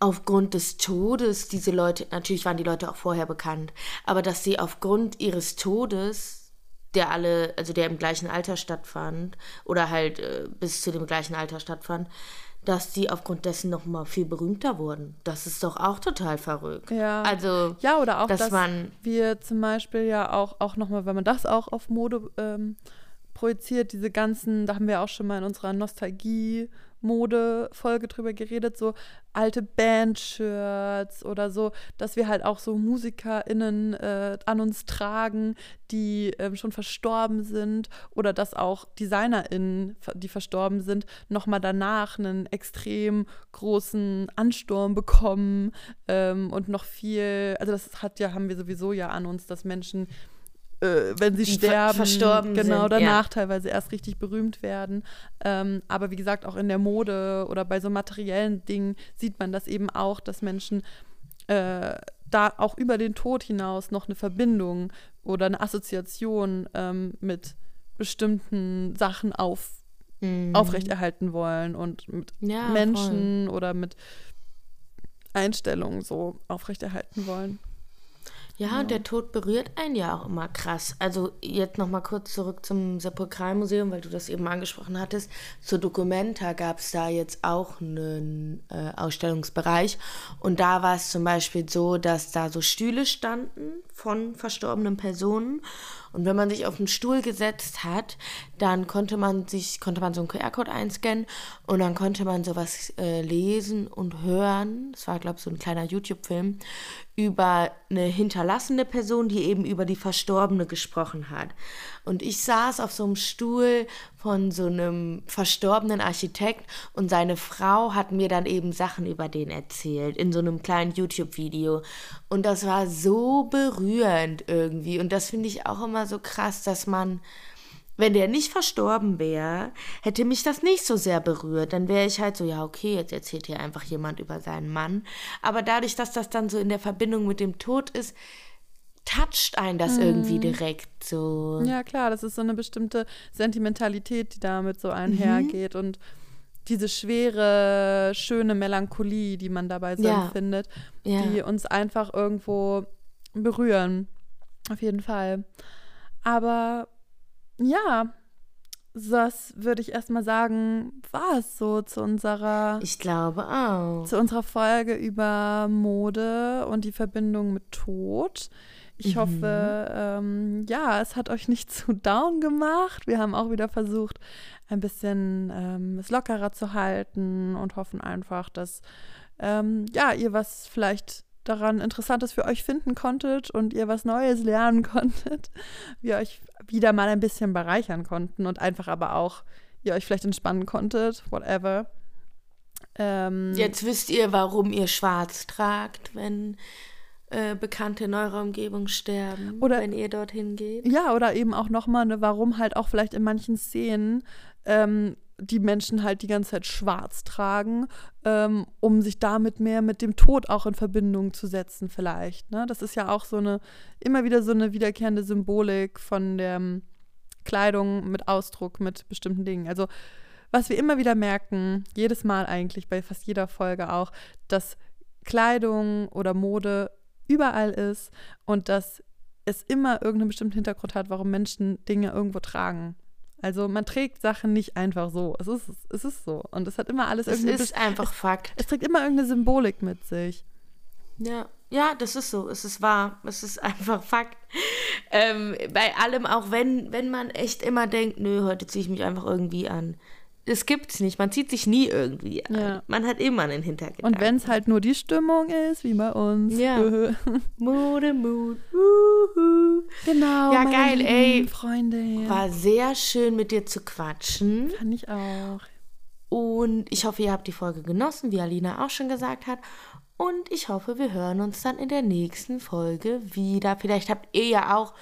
aufgrund des Todes diese Leute, natürlich waren die Leute auch vorher bekannt, aber dass sie aufgrund ihres Todes, der alle, also der im gleichen Alter stattfand, oder halt äh, bis zu dem gleichen Alter stattfand, dass die aufgrund dessen nochmal viel berühmter wurden. Das ist doch auch total verrückt. Ja. Also, Ja, oder auch, dass dass man- wir zum Beispiel ja auch, auch nochmal, wenn man das auch auf Mode ähm, projiziert, diese ganzen, da haben wir auch schon mal in unserer Nostalgie-Mode-Folge drüber geredet, so alte Band-Shirts oder so, dass wir halt auch so MusikerInnen äh, an uns tragen, die ähm, schon verstorben sind oder dass auch DesignerInnen, die verstorben sind, nochmal danach einen extrem großen Ansturm bekommen ähm, und noch viel, also das hat ja, haben wir sowieso ja an uns, dass Menschen äh, wenn sie Die sterben, verstorben genau sind, danach ja. teilweise erst richtig berühmt werden. Ähm, aber wie gesagt, auch in der Mode oder bei so materiellen Dingen sieht man das eben auch, dass Menschen äh, da auch über den Tod hinaus noch eine Verbindung oder eine Assoziation ähm, mit bestimmten Sachen auf, Mhm. aufrechterhalten wollen und mit Ja, Menschen oder mit Einstellungen so aufrechterhalten wollen. Ja, und der Tod berührt einen ja auch immer krass. Also jetzt noch mal kurz zurück zum Sepulkralmuseum, weil du das eben angesprochen hattest. Zur Documenta gab es da jetzt auch einen äh, Ausstellungsbereich. Und da war es zum Beispiel so, dass da so Stühle standen von verstorbenen Personen. Und wenn man sich auf einen Stuhl gesetzt hat, dann konnte man sich, konnte man so einen QR-Code einscannen und dann konnte man sowas äh, lesen und hören. Das war, glaube ich, so ein kleiner YouTube-Film über eine hinterlassene Person, die eben über die Verstorbene gesprochen hat. Und ich saß auf so einem Stuhl von so einem verstorbenen Architekt und seine Frau hat mir dann eben Sachen über den erzählt in so einem kleinen YouTube-Video. Und das war so berührend irgendwie. Und das finde ich auch immer so krass, dass man wenn der nicht verstorben wäre, hätte mich das nicht so sehr berührt. Dann wäre ich halt so, ja, okay, jetzt erzählt hier einfach jemand über seinen Mann. Aber dadurch, dass das dann so in der Verbindung mit dem Tod ist, toucht einen das irgendwie direkt so. Ja, klar, das ist so eine bestimmte Sentimentalität, die damit so einhergeht und diese schwere, schöne Melancholie, die man dabei so Ja. empfindet, Ja. die uns einfach irgendwo berühren. Auf jeden Fall. Aber ja, das würde ich erstmal sagen, war es so zu unserer Ich glaube auch. zu unserer Folge über Mode und die Verbindung mit Tod. Ich Mhm. hoffe, ähm, ja, es hat euch nicht zu down gemacht. Wir haben auch wieder versucht, ein bisschen ähm, es lockerer zu halten und hoffen einfach, dass ähm, ja, ihr was vielleicht daran Interessantes für euch finden konntet und ihr was Neues lernen konntet, wir euch wieder mal ein bisschen bereichern konnten und einfach aber auch ihr euch vielleicht entspannen konntet, whatever. Ähm, Jetzt wisst ihr, warum ihr schwarz tragt, wenn äh, Bekannte in eurer Umgebung sterben. Oder- wenn ihr dorthin geht. Ja, oder eben auch nochmal, ne, warum halt auch vielleicht in manchen Szenen ähm, die Menschen halt die ganze Zeit schwarz tragen, ähm, um sich damit mehr mit dem Tod auch in Verbindung zu setzen, vielleicht. Ne? Das ist ja auch so eine, immer wieder so eine wiederkehrende Symbolik von der ähm, Kleidung mit Ausdruck, mit bestimmten Dingen. Also, was wir immer wieder merken, jedes Mal eigentlich, bei fast jeder Folge auch, dass Kleidung oder Mode überall ist und dass es immer irgendeinen bestimmten Hintergrund hat, warum Menschen Dinge irgendwo tragen. Also man trägt Sachen nicht einfach so. Es ist, es ist so. Und es hat immer alles Es irgendeine ist einfach Fakt. es trägt immer irgendeine Symbolik mit sich. Ja, ja, das ist so. Es ist wahr. Es ist einfach Fakt. Ähm, bei allem, auch wenn, wenn man echt immer denkt, nö, heute ziehe ich mich einfach irgendwie an. Das gibt's nicht. Man zieht sich nie irgendwie an. Ja. Man hat immer einen Hintergedanken. Und wenn es halt nur die Stimmung ist, wie bei uns. Ja. Mode, Mut. Wuhu. genau. Ja, geil, ey. Freunde. War sehr schön mit dir zu quatschen. Fand ich auch. Und ich hoffe, ihr habt die Folge genossen, wie Alina auch schon gesagt hat. Und ich hoffe, wir hören uns dann in der nächsten Folge wieder. Vielleicht habt ihr ja auch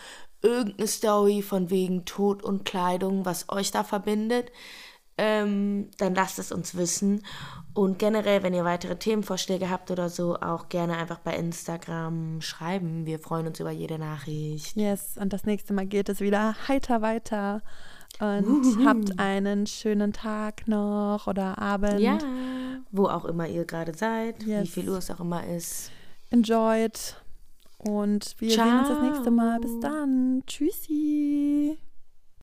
irgendeine Story von wegen Tod und Kleidung, was euch da verbindet. Ähm, dann lasst es uns wissen. Und generell, wenn ihr weitere Themenvorschläge habt oder so, auch gerne einfach bei Instagram schreiben. Wir freuen uns über jede Nachricht. Yes, und das nächste Mal geht es wieder heiter weiter. Und habt einen schönen Tag noch oder Abend. Ja, wo auch immer ihr gerade seid, wie Yes. viel Uhr es auch immer ist. Enjoyed. Und wir sehen uns das nächste Mal. Bis Ciao. dann. Tschüssi.